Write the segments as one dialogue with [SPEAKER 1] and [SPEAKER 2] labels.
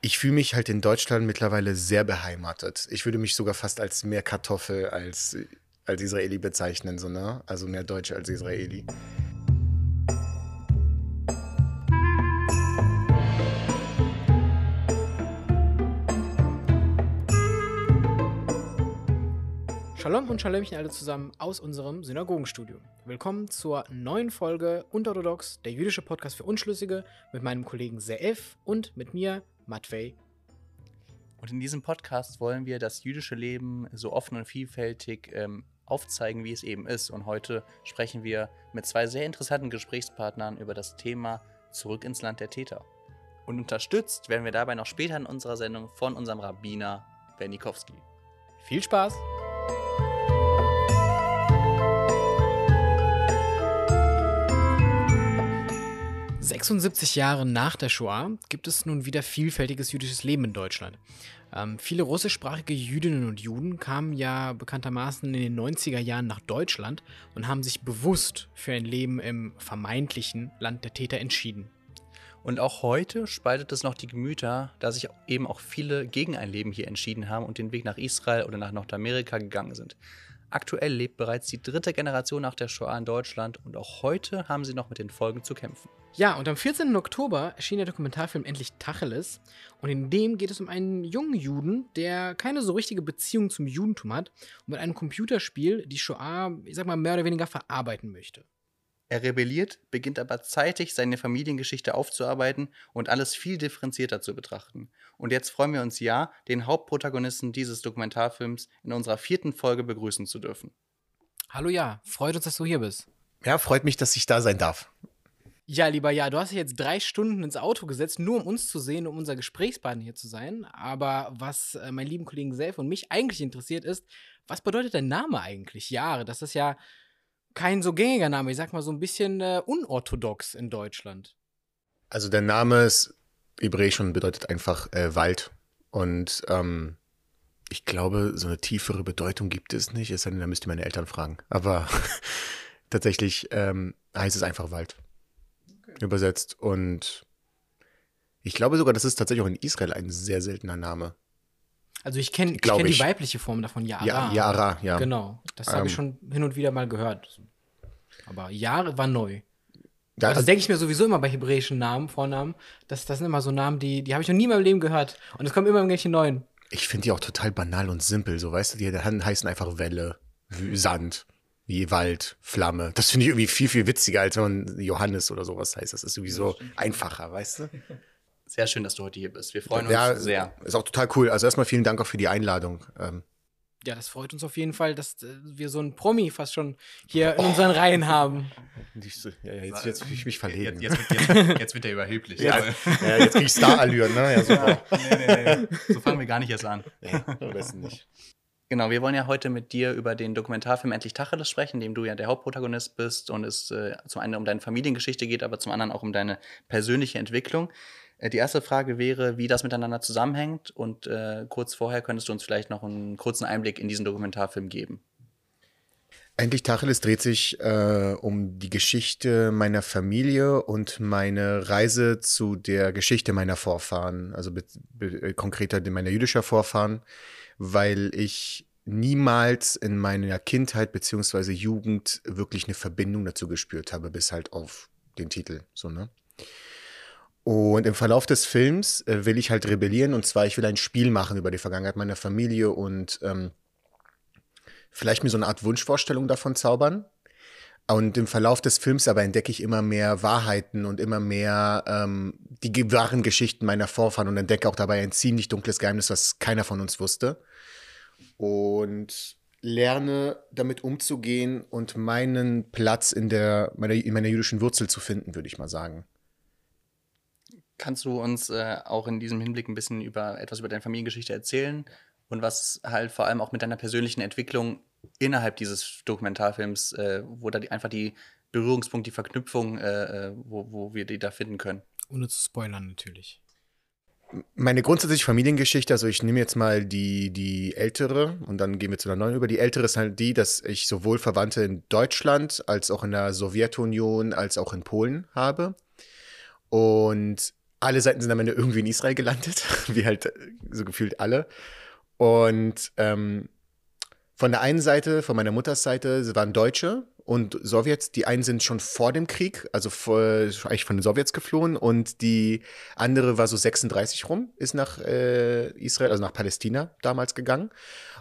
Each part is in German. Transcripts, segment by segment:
[SPEAKER 1] ich fühle mich halt in Deutschland mittlerweile sehr beheimatet. Ich würde mich sogar fast als mehr Kartoffel als, als Israeli bezeichnen, so, ne? Also mehr Deutsche als Israeli.
[SPEAKER 2] Shalom und Shalomchen alle zusammen aus unserem Synagogenstudio. Willkommen zur neuen Folge Unorthodox, der jüdische Podcast für Unschlüssige, mit meinem Kollegen Seef und mit mir, Matvey.
[SPEAKER 3] Und in diesem Podcast wollen wir das jüdische Leben so offen und vielfältig ähm, aufzeigen, wie es eben ist. Und heute sprechen wir mit zwei sehr interessanten Gesprächspartnern über das Thema Zurück ins Land der Täter. Und unterstützt werden wir dabei noch später in unserer Sendung von unserem Rabbiner Bernikowski.
[SPEAKER 2] Viel Spaß! 76 Jahre nach der Shoah gibt es nun wieder vielfältiges jüdisches Leben in Deutschland. Ähm, viele russischsprachige Jüdinnen und Juden kamen ja bekanntermaßen in den 90er Jahren nach Deutschland und haben sich bewusst für ein Leben im vermeintlichen Land der Täter entschieden.
[SPEAKER 3] Und auch heute spaltet es noch die Gemüter, da sich eben auch viele gegen ein Leben hier entschieden haben und den Weg nach Israel oder nach Nordamerika gegangen sind. Aktuell lebt bereits die dritte Generation nach der Shoah in Deutschland und auch heute haben sie noch mit den Folgen zu kämpfen.
[SPEAKER 2] Ja, und am 14. Oktober erschien der Dokumentarfilm Endlich Tacheles. Und in dem geht es um einen jungen Juden, der keine so richtige Beziehung zum Judentum hat und mit einem Computerspiel die Shoah, ich sag mal, mehr oder weniger verarbeiten möchte.
[SPEAKER 3] Er rebelliert, beginnt aber zeitig seine Familiengeschichte aufzuarbeiten und alles viel differenzierter zu betrachten. Und jetzt freuen wir uns ja, den Hauptprotagonisten dieses Dokumentarfilms in unserer vierten Folge begrüßen zu dürfen.
[SPEAKER 2] Hallo Ja, freut uns, dass du hier bist.
[SPEAKER 1] Ja, freut mich, dass ich da sein darf.
[SPEAKER 2] Ja, lieber Ja, du hast dich jetzt drei Stunden ins Auto gesetzt, nur um uns zu sehen, um unser Gesprächspartner hier zu sein. Aber was äh, meinen lieben Kollegen Self und mich eigentlich interessiert ist, was bedeutet dein Name eigentlich? Jahre, das ist ja kein so gängiger Name. Ich sag mal so ein bisschen äh, unorthodox in Deutschland.
[SPEAKER 1] Also der Name ist hebräisch und bedeutet einfach äh, Wald. Und ähm, ich glaube, so eine tiefere Bedeutung gibt es nicht. Es sei denn, da müsst ihr meine Eltern fragen. Aber tatsächlich ähm, heißt es einfach Wald. Okay. Übersetzt. Und ich glaube sogar, das ist tatsächlich auch in Israel ein sehr seltener Name.
[SPEAKER 2] Also ich kenne kenn die weibliche Form davon, Yara.
[SPEAKER 1] Ja, Yara, ja.
[SPEAKER 2] Genau, das habe ähm, ich schon hin und wieder mal gehört. Aber Yara war neu. Ja, also, das denke ich mir sowieso immer bei hebräischen Namen, Vornamen. Das, das sind immer so Namen, die, die habe ich noch nie in meinem Leben gehört. Und es kommen immer irgendwelche neuen.
[SPEAKER 1] Ich finde die auch total banal und simpel. So, weißt du, die heißen einfach Welle, Sand, wie Wald, Flamme. Das finde ich irgendwie viel, viel witziger, als wenn man Johannes oder sowas heißt. Das ist sowieso einfacher, weißt du?
[SPEAKER 3] Sehr schön, dass du heute hier bist. Wir freuen uns ja, sehr.
[SPEAKER 1] Ist auch total cool. Also erstmal vielen Dank auch für die Einladung. Ähm,
[SPEAKER 2] ja, das freut uns auf jeden Fall, dass äh, wir so einen Promi fast schon hier in unseren Reihen haben.
[SPEAKER 1] Ja, ja, jetzt, jetzt fühle ich mich verlegen.
[SPEAKER 3] Jetzt, jetzt, jetzt, jetzt wird er überheblich.
[SPEAKER 1] Ja, ja jetzt kriege ich Star-Allüren, ne? Ja, super.
[SPEAKER 3] nee, nee, nee. So fangen wir gar nicht erst an.
[SPEAKER 1] Ja, am besten nicht.
[SPEAKER 3] Genau, wir wollen ja heute mit dir über den Dokumentarfilm Endlich Tacheles sprechen, dem du ja der Hauptprotagonist bist und es äh, zum einen um deine Familiengeschichte geht, aber zum anderen auch um deine persönliche Entwicklung. Äh, die erste Frage wäre, wie das miteinander zusammenhängt und äh, kurz vorher könntest du uns vielleicht noch einen kurzen Einblick in diesen Dokumentarfilm geben.
[SPEAKER 1] Endlich Tacheles dreht sich äh, um die Geschichte meiner Familie und meine Reise zu der Geschichte meiner Vorfahren, also konkreter meiner jüdischer Vorfahren, weil ich niemals in meiner Kindheit bzw. Jugend wirklich eine Verbindung dazu gespürt habe, bis halt auf den Titel, so, ne? Und im Verlauf des Films äh, will ich halt rebellieren und zwar, ich will ein Spiel machen über die Vergangenheit meiner Familie und ähm, vielleicht mir so eine Art Wunschvorstellung davon zaubern. Und im Verlauf des Films aber entdecke ich immer mehr Wahrheiten und immer mehr ähm, die wahren Geschichten meiner Vorfahren und entdecke auch dabei ein ziemlich dunkles Geheimnis, was keiner von uns wusste. Und lerne damit umzugehen und meinen Platz in, der, meiner, in meiner jüdischen Wurzel zu finden, würde ich mal sagen.
[SPEAKER 3] Kannst du uns äh, auch in diesem Hinblick ein bisschen über etwas über deine Familiengeschichte erzählen und was halt vor allem auch mit deiner persönlichen Entwicklung innerhalb dieses Dokumentarfilms, äh, wo da die, einfach die Berührungspunkt, die Verknüpfung, äh, äh, wo, wo wir die da finden können?
[SPEAKER 2] Ohne zu spoilern natürlich.
[SPEAKER 1] Meine grundsätzliche Familiengeschichte, also ich nehme jetzt mal die, die ältere und dann gehen wir zu der neuen über. Die ältere ist halt die, dass ich sowohl Verwandte in Deutschland als auch in der Sowjetunion als auch in Polen habe. Und alle Seiten sind am Ende irgendwie in Israel gelandet, wie halt so gefühlt alle. Und ähm, von der einen Seite, von meiner Mutters Seite, waren Deutsche und Sowjets. Die einen sind schon vor dem Krieg, also vor, eigentlich von den Sowjets geflohen. Und die andere war so 36 rum, ist nach äh, Israel, also nach Palästina damals gegangen.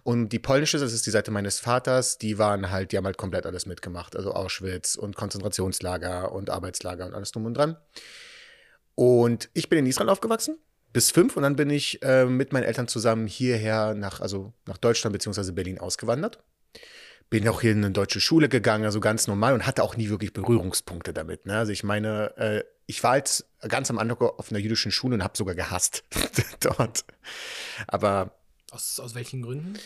[SPEAKER 1] Und die polnische, das ist die Seite meines Vaters, die waren halt, die haben halt komplett alles mitgemacht. Also Auschwitz und Konzentrationslager und Arbeitslager und alles drum und dran. Und ich bin in Israel aufgewachsen bis fünf und dann bin ich äh, mit meinen Eltern zusammen hierher nach, also nach Deutschland bzw. Berlin ausgewandert. Bin auch hier in eine deutsche Schule gegangen, also ganz normal und hatte auch nie wirklich Berührungspunkte damit. Ne? Also ich meine, äh, ich war halt ganz am Anfang auf einer jüdischen Schule und habe sogar gehasst dort. Aber
[SPEAKER 2] aus, aus welchen Gründen?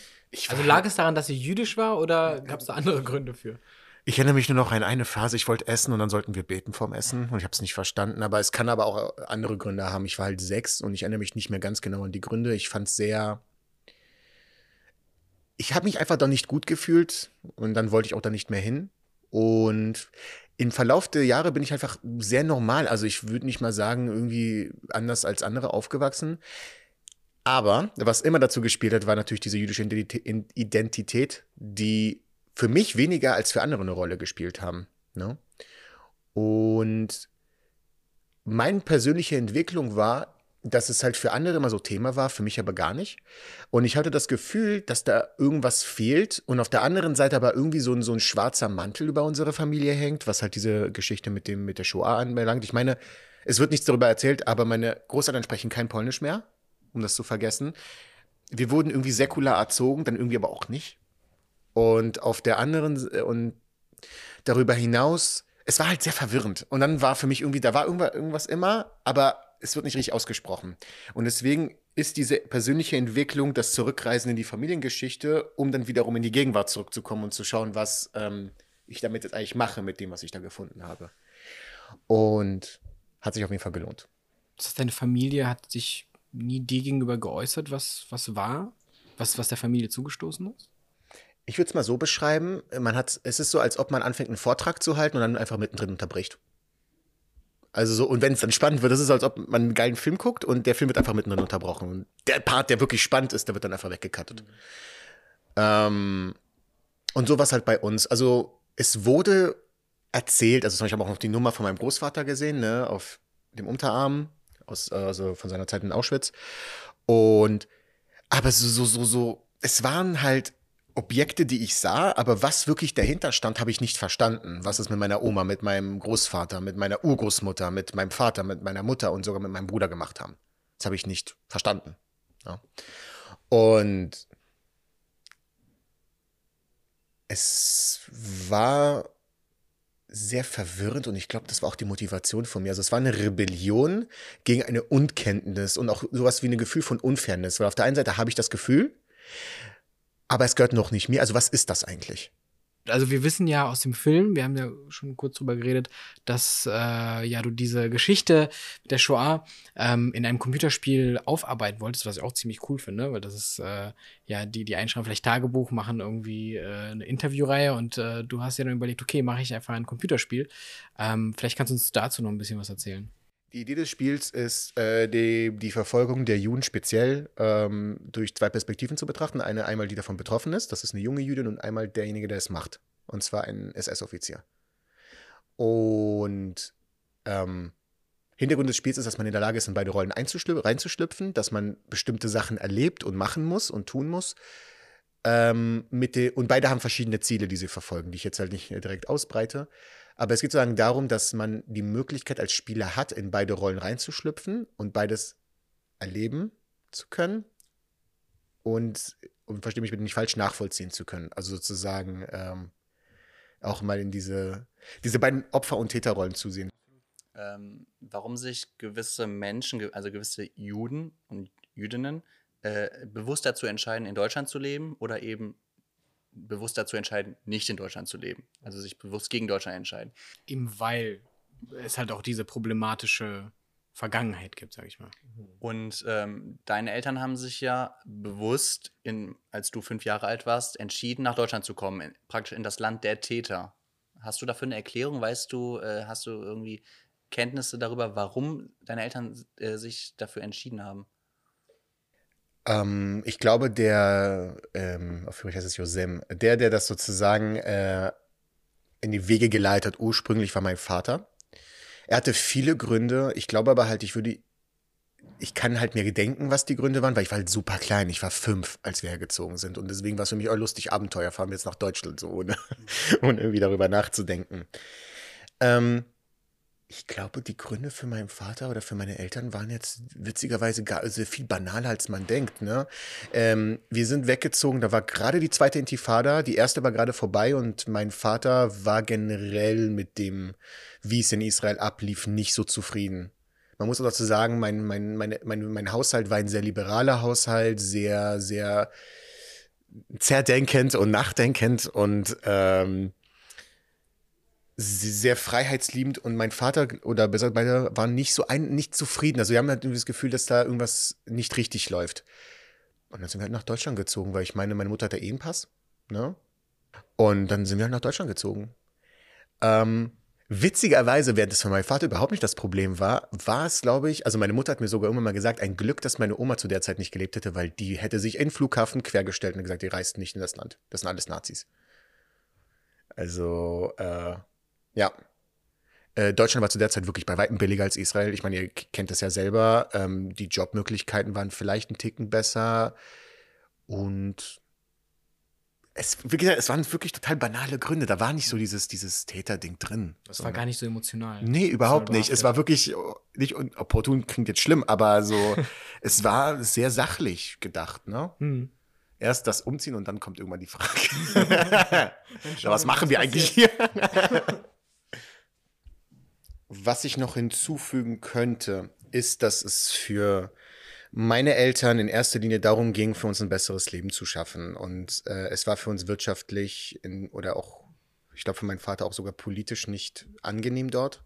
[SPEAKER 2] also lag es daran, dass sie jüdisch war oder gab es da andere Gründe für?
[SPEAKER 1] Ich erinnere mich nur noch an eine Phase, ich wollte essen und dann sollten wir beten vorm Essen und ich habe es nicht verstanden, aber es kann aber auch andere Gründe haben. Ich war halt sechs und ich erinnere mich nicht mehr ganz genau an die Gründe. Ich fand es sehr. Ich habe mich einfach da nicht gut gefühlt und dann wollte ich auch da nicht mehr hin. Und im Verlauf der Jahre bin ich einfach sehr normal. Also ich würde nicht mal sagen, irgendwie anders als andere aufgewachsen. Aber was immer dazu gespielt hat, war natürlich diese jüdische Identität, die für mich weniger als für andere eine Rolle gespielt haben. Ne? Und meine persönliche Entwicklung war, dass es halt für andere immer so Thema war, für mich aber gar nicht. Und ich hatte das Gefühl, dass da irgendwas fehlt und auf der anderen Seite aber irgendwie so ein, so ein schwarzer Mantel über unsere Familie hängt, was halt diese Geschichte mit, dem, mit der Shoah anbelangt. Ich meine, es wird nichts darüber erzählt, aber meine Großeltern sprechen kein Polnisch mehr, um das zu vergessen. Wir wurden irgendwie säkular erzogen, dann irgendwie aber auch nicht. Und auf der anderen und darüber hinaus, es war halt sehr verwirrend. Und dann war für mich irgendwie, da war irgendwas immer, aber es wird nicht richtig ausgesprochen. Und deswegen ist diese persönliche Entwicklung, das Zurückreisen in die Familiengeschichte, um dann wiederum in die Gegenwart zurückzukommen und zu schauen, was ähm, ich damit jetzt eigentlich mache mit dem, was ich da gefunden habe. Und hat sich auf jeden Fall gelohnt.
[SPEAKER 2] Das heißt, deine Familie hat sich nie dir gegenüber geäußert, was, was war? Was, was der Familie zugestoßen ist?
[SPEAKER 1] Ich würde es mal so beschreiben, man hat, es ist so, als ob man anfängt, einen Vortrag zu halten und dann einfach mittendrin unterbricht. Also so, und wenn es dann spannend wird, das ist so, als ob man einen geilen Film guckt und der Film wird einfach mittendrin unterbrochen. Und der Part, der wirklich spannend ist, der wird dann einfach weggekattet. Mhm. Ähm, und so war es halt bei uns. Also es wurde erzählt, also ich habe auch noch die Nummer von meinem Großvater gesehen, ne, auf dem Unterarm, aus, also von seiner Zeit in Auschwitz. Und aber so, so, so, so, es waren halt Objekte, die ich sah, aber was wirklich dahinter stand, habe ich nicht verstanden. Was ist mit meiner Oma, mit meinem Großvater, mit meiner Urgroßmutter, mit meinem Vater, mit meiner Mutter und sogar mit meinem Bruder gemacht haben. Das habe ich nicht verstanden. Ja. Und es war sehr verwirrend und ich glaube, das war auch die Motivation von mir. Also es war eine Rebellion gegen eine Unkenntnis und auch sowas wie ein Gefühl von Unfairness. Weil auf der einen Seite habe ich das Gefühl, aber es gehört noch nicht mir. Also was ist das eigentlich?
[SPEAKER 2] Also wir wissen ja aus dem Film, wir haben ja schon kurz drüber geredet, dass äh, ja du diese Geschichte der Shoah ähm, in einem Computerspiel aufarbeiten wolltest, was ich auch ziemlich cool finde, weil das ist äh, ja die die einschreiben vielleicht Tagebuch machen irgendwie äh, eine Interviewreihe und äh, du hast ja dann überlegt, okay, mache ich einfach ein Computerspiel. Ähm, vielleicht kannst du uns dazu noch ein bisschen was erzählen.
[SPEAKER 1] Die Idee des Spiels ist, äh, die, die Verfolgung der Juden speziell ähm, durch zwei Perspektiven zu betrachten. Eine einmal, die davon betroffen ist, das ist eine junge Jüdin, und einmal derjenige, der es macht. Und zwar ein SS-Offizier. Und ähm, Hintergrund des Spiels ist, dass man in der Lage ist, in beide Rollen reinzuschlüpfen, dass man bestimmte Sachen erlebt und machen muss und tun muss. Ähm, mit und beide haben verschiedene Ziele, die sie verfolgen, die ich jetzt halt nicht direkt ausbreite. Aber es geht sozusagen darum, dass man die Möglichkeit als Spieler hat, in beide Rollen reinzuschlüpfen und beides erleben zu können und, und verstehe mich bitte nicht falsch, nachvollziehen zu können. Also sozusagen ähm, auch mal in diese, diese beiden Opfer- und Täterrollen zu sehen.
[SPEAKER 3] Ähm, warum sich gewisse Menschen, also gewisse Juden und Jüdinnen, äh, bewusst dazu entscheiden, in Deutschland zu leben oder eben bewusst dazu entscheiden, nicht in Deutschland zu leben. Also sich bewusst gegen Deutschland entscheiden.
[SPEAKER 2] Eben weil es halt auch diese problematische Vergangenheit gibt, sag ich mal.
[SPEAKER 3] Und ähm, deine Eltern haben sich ja bewusst, in, als du fünf Jahre alt warst, entschieden, nach Deutschland zu kommen, in, praktisch in das Land der Täter. Hast du dafür eine Erklärung? Weißt du, äh, hast du irgendwie Kenntnisse darüber, warum deine Eltern äh, sich dafür entschieden haben?
[SPEAKER 1] Ähm, ich glaube, der, ähm, auf Englisch heißt es Josem, der, der das sozusagen äh, in die Wege geleitet, ursprünglich war mein Vater. Er hatte viele Gründe. Ich glaube aber halt, ich würde, ich kann halt mir gedenken, was die Gründe waren, weil ich war halt super klein. Ich war fünf, als wir hergezogen sind. Und deswegen war es für mich auch lustig, Abenteuer fahren wir jetzt nach Deutschland, so ohne, ohne irgendwie darüber nachzudenken. Ähm, ich glaube, die Gründe für meinen Vater oder für meine Eltern waren jetzt witzigerweise gar, also viel banaler, als man denkt. Ne? Ähm, wir sind weggezogen, da war gerade die zweite Intifada, die erste war gerade vorbei und mein Vater war generell mit dem, wie es in Israel ablief, nicht so zufrieden. Man muss auch dazu sagen, mein, mein, mein, mein, mein Haushalt war ein sehr liberaler Haushalt, sehr, sehr zerdenkend und nachdenkend und ähm, sehr freiheitsliebend und mein Vater oder besser beide waren nicht so ein, nicht zufrieden. Also wir haben halt das Gefühl, dass da irgendwas nicht richtig läuft. Und dann sind wir halt nach Deutschland gezogen, weil ich meine, meine Mutter hat ja eh einen Pass, ne? Und dann sind wir halt nach Deutschland gezogen. Ähm, witzigerweise, während das für meinen Vater überhaupt nicht das Problem war, war es, glaube ich, also meine Mutter hat mir sogar immer mal gesagt, ein Glück, dass meine Oma zu der Zeit nicht gelebt hätte, weil die hätte sich in den Flughafen quergestellt und gesagt, die reisten nicht in das Land. Das sind alles Nazis. Also, äh, ja. Äh, Deutschland war zu der Zeit wirklich bei weitem billiger als Israel. Ich meine, ihr kennt das ja selber. Ähm, die Jobmöglichkeiten waren vielleicht ein Ticken besser. Und es, wie gesagt, es waren wirklich total banale Gründe. Da war nicht so dieses, dieses Täterding drin.
[SPEAKER 2] Das war
[SPEAKER 1] ne?
[SPEAKER 2] gar nicht so emotional.
[SPEAKER 1] Nee, überhaupt nicht. Es war wirklich oh, nicht opportun, klingt jetzt schlimm, aber so, es war sehr sachlich gedacht, ne?
[SPEAKER 2] Hm.
[SPEAKER 1] Erst das Umziehen und dann kommt irgendwann die Frage. Was machen wir eigentlich hier? Was ich noch hinzufügen könnte, ist, dass es für meine Eltern in erster Linie darum ging, für uns ein besseres Leben zu schaffen. Und äh, es war für uns wirtschaftlich in, oder auch, ich glaube, für meinen Vater auch sogar politisch nicht angenehm dort.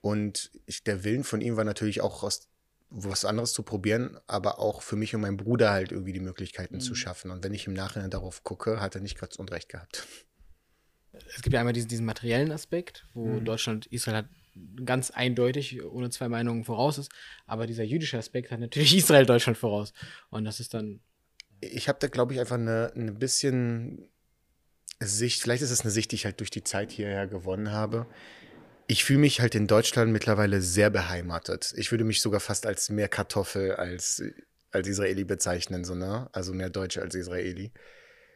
[SPEAKER 1] Und ich, der Willen von ihm war natürlich auch aus was anderes zu probieren, aber auch für mich und meinen Bruder halt irgendwie die Möglichkeiten zu schaffen. Und wenn ich im Nachhinein darauf gucke, hat er nicht ganz unrecht gehabt.
[SPEAKER 2] Es gibt ja einmal diesen, diesen materiellen Aspekt, wo
[SPEAKER 1] Mhm.
[SPEAKER 2] Deutschland Israel hat ganz eindeutig ohne zwei Meinungen voraus ist, aber dieser jüdische Aspekt hat natürlich Israel Deutschland voraus. Und das ist dann
[SPEAKER 1] Ich habe da, glaube ich, einfach eine, eine bisschen Sicht, vielleicht ist es eine Sicht, die ich halt durch die Zeit hierher gewonnen habe. Ich fühle mich halt in Deutschland mittlerweile sehr beheimatet. Ich würde mich sogar fast als mehr Kartoffel als, als Israeli bezeichnen, so, ne? Also mehr Deutsche als Israeli.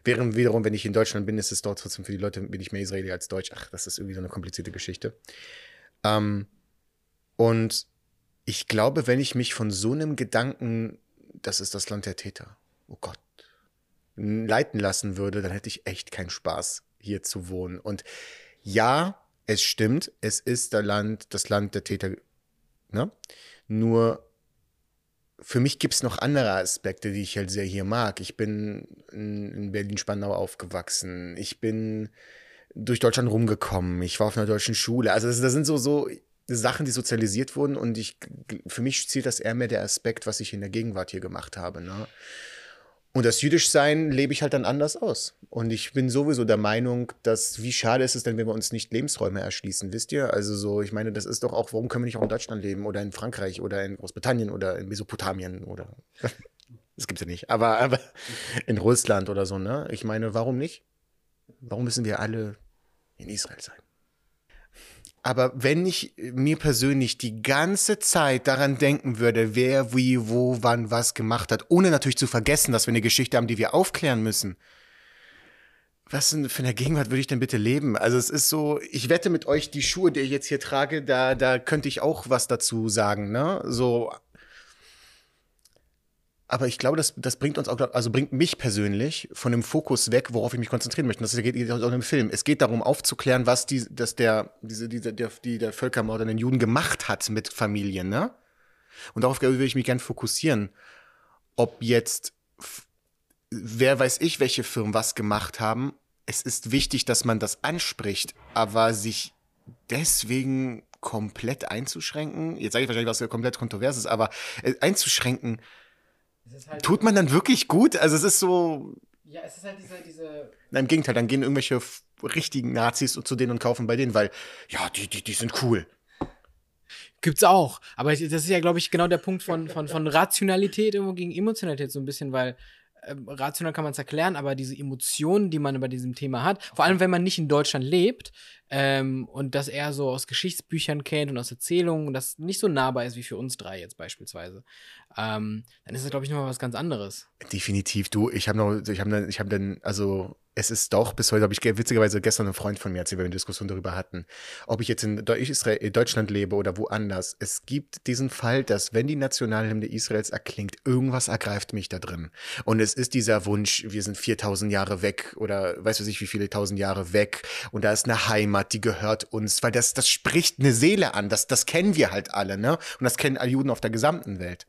[SPEAKER 1] Während wiederum, wenn ich in Deutschland bin, ist es dort trotzdem für die Leute, bin ich mehr Israeli als Deutsch. Ach, das ist irgendwie so eine komplizierte Geschichte. Ähm, und ich glaube, wenn ich mich von so einem Gedanken, das ist das Land der Täter, oh Gott, leiten lassen würde, dann hätte ich echt keinen Spaß, hier zu wohnen. Und ja, es stimmt, es ist der Land, das Land der Täter, ne? Nur für mich gibt es noch andere Aspekte, die ich halt sehr hier mag. Ich bin in in Berlin-Spandau aufgewachsen. Ich bin durch Deutschland rumgekommen. Ich war auf einer deutschen Schule. Also das, das sind so, so Sachen, die sozialisiert wurden und ich, für mich zielt das eher mehr der Aspekt, was ich in der Gegenwart hier gemacht habe. Ne? Und das Jüdischsein lebe ich halt dann anders aus. Und ich bin sowieso der Meinung, dass, wie schade ist es denn, wenn wir uns nicht Lebensräume erschließen, wisst ihr? Also so, ich meine, das ist doch auch, warum können wir nicht auch in Deutschland leben oder in Frankreich oder in Großbritannien oder in Mesopotamien oder, das gibt's ja nicht, aber, aber in Russland oder so, ne? Ich meine, warum nicht? Warum müssen wir alle in Israel sein? Aber wenn ich mir persönlich die ganze Zeit daran denken würde, wer, wie, wo, wann, was gemacht hat, ohne natürlich zu vergessen, dass wir eine Geschichte haben, die wir aufklären müssen. Was denn für eine Gegenwart würde ich denn bitte leben? Also es ist so, ich wette mit euch, die Schuhe, die ich jetzt hier trage, da, da könnte ich auch was dazu sagen, ne? So. Aber ich glaube, das, das bringt uns auch, also bringt mich persönlich von dem Fokus weg, worauf ich mich konzentrieren möchte. Das geht geht auch dem Film. Es geht darum, aufzuklären, was die, dass der, diese, diese, der, die, der Völkermord an den Juden gemacht hat mit Familien, ne? Und darauf würde ich mich gern fokussieren. Ob jetzt, wer weiß ich, welche Firmen was gemacht haben. Es ist wichtig, dass man das anspricht, aber sich deswegen komplett einzuschränken, jetzt sage ich wahrscheinlich was komplett kontroverses, aber äh, einzuschränken, tut man dann wirklich gut? Also es ist so,
[SPEAKER 2] Ja, es ist halt diese, diese
[SPEAKER 1] na, im Gegenteil, dann gehen irgendwelche richtigen Nazis zu denen und kaufen bei denen, weil, ja, die, die, die sind cool.
[SPEAKER 2] Gibt's auch. Aber das ist ja, glaube ich, genau der Punkt von, von, von Rationalität irgendwo gegen Emotionalität so ein bisschen, weil äh, rational kann man es erklären, aber diese Emotionen, die man bei diesem Thema hat, vor allem wenn man nicht in Deutschland lebt ähm, und das eher so aus Geschichtsbüchern kennt und aus Erzählungen das nicht so nahbar ist wie für uns drei jetzt beispielsweise, ähm, dann ist das, glaube ich, nochmal was ganz anderes.
[SPEAKER 1] Definitiv, du, ich habe noch, ich habe ich hab dann, also es ist doch, bis heute habe ich witzigerweise gestern einen Freund von mir erzählt, weil wir eine Diskussion darüber hatten, ob ich jetzt in Deutschland lebe oder woanders. Es gibt diesen Fall, dass wenn die Nationalhymne Israels erklingt, irgendwas ergreift mich da drin. Und es ist dieser Wunsch, wir sind 4000 Jahre weg oder weiß ich wie viele tausend Jahre weg und da ist eine Heimat, die gehört uns, weil das, das spricht eine Seele an, das, das kennen wir halt alle, ne? Und das kennen alle Juden auf der gesamten Welt.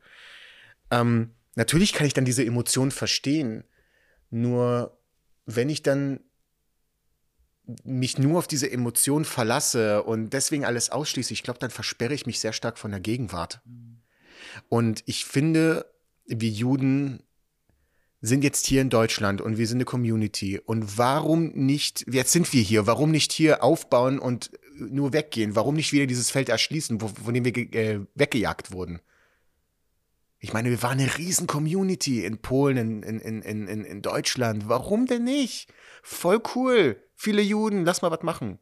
[SPEAKER 1] Ähm, natürlich kann ich dann diese Emotion verstehen, nur wenn ich dann mich nur auf diese Emotion verlasse und deswegen alles ausschließe, ich glaube, dann versperre ich mich sehr stark von der Gegenwart. Und ich finde, wir Juden sind jetzt hier in Deutschland und wir sind eine Community. Und warum nicht, jetzt sind wir hier, warum nicht hier aufbauen und nur weggehen? Warum nicht wieder dieses Feld erschließen, von dem wir äh, weggejagt wurden? Ich meine, wir waren eine riesen Community in Polen, in, in, in, in, in Deutschland. Warum denn nicht? Voll cool. Viele Juden, lass mal was machen.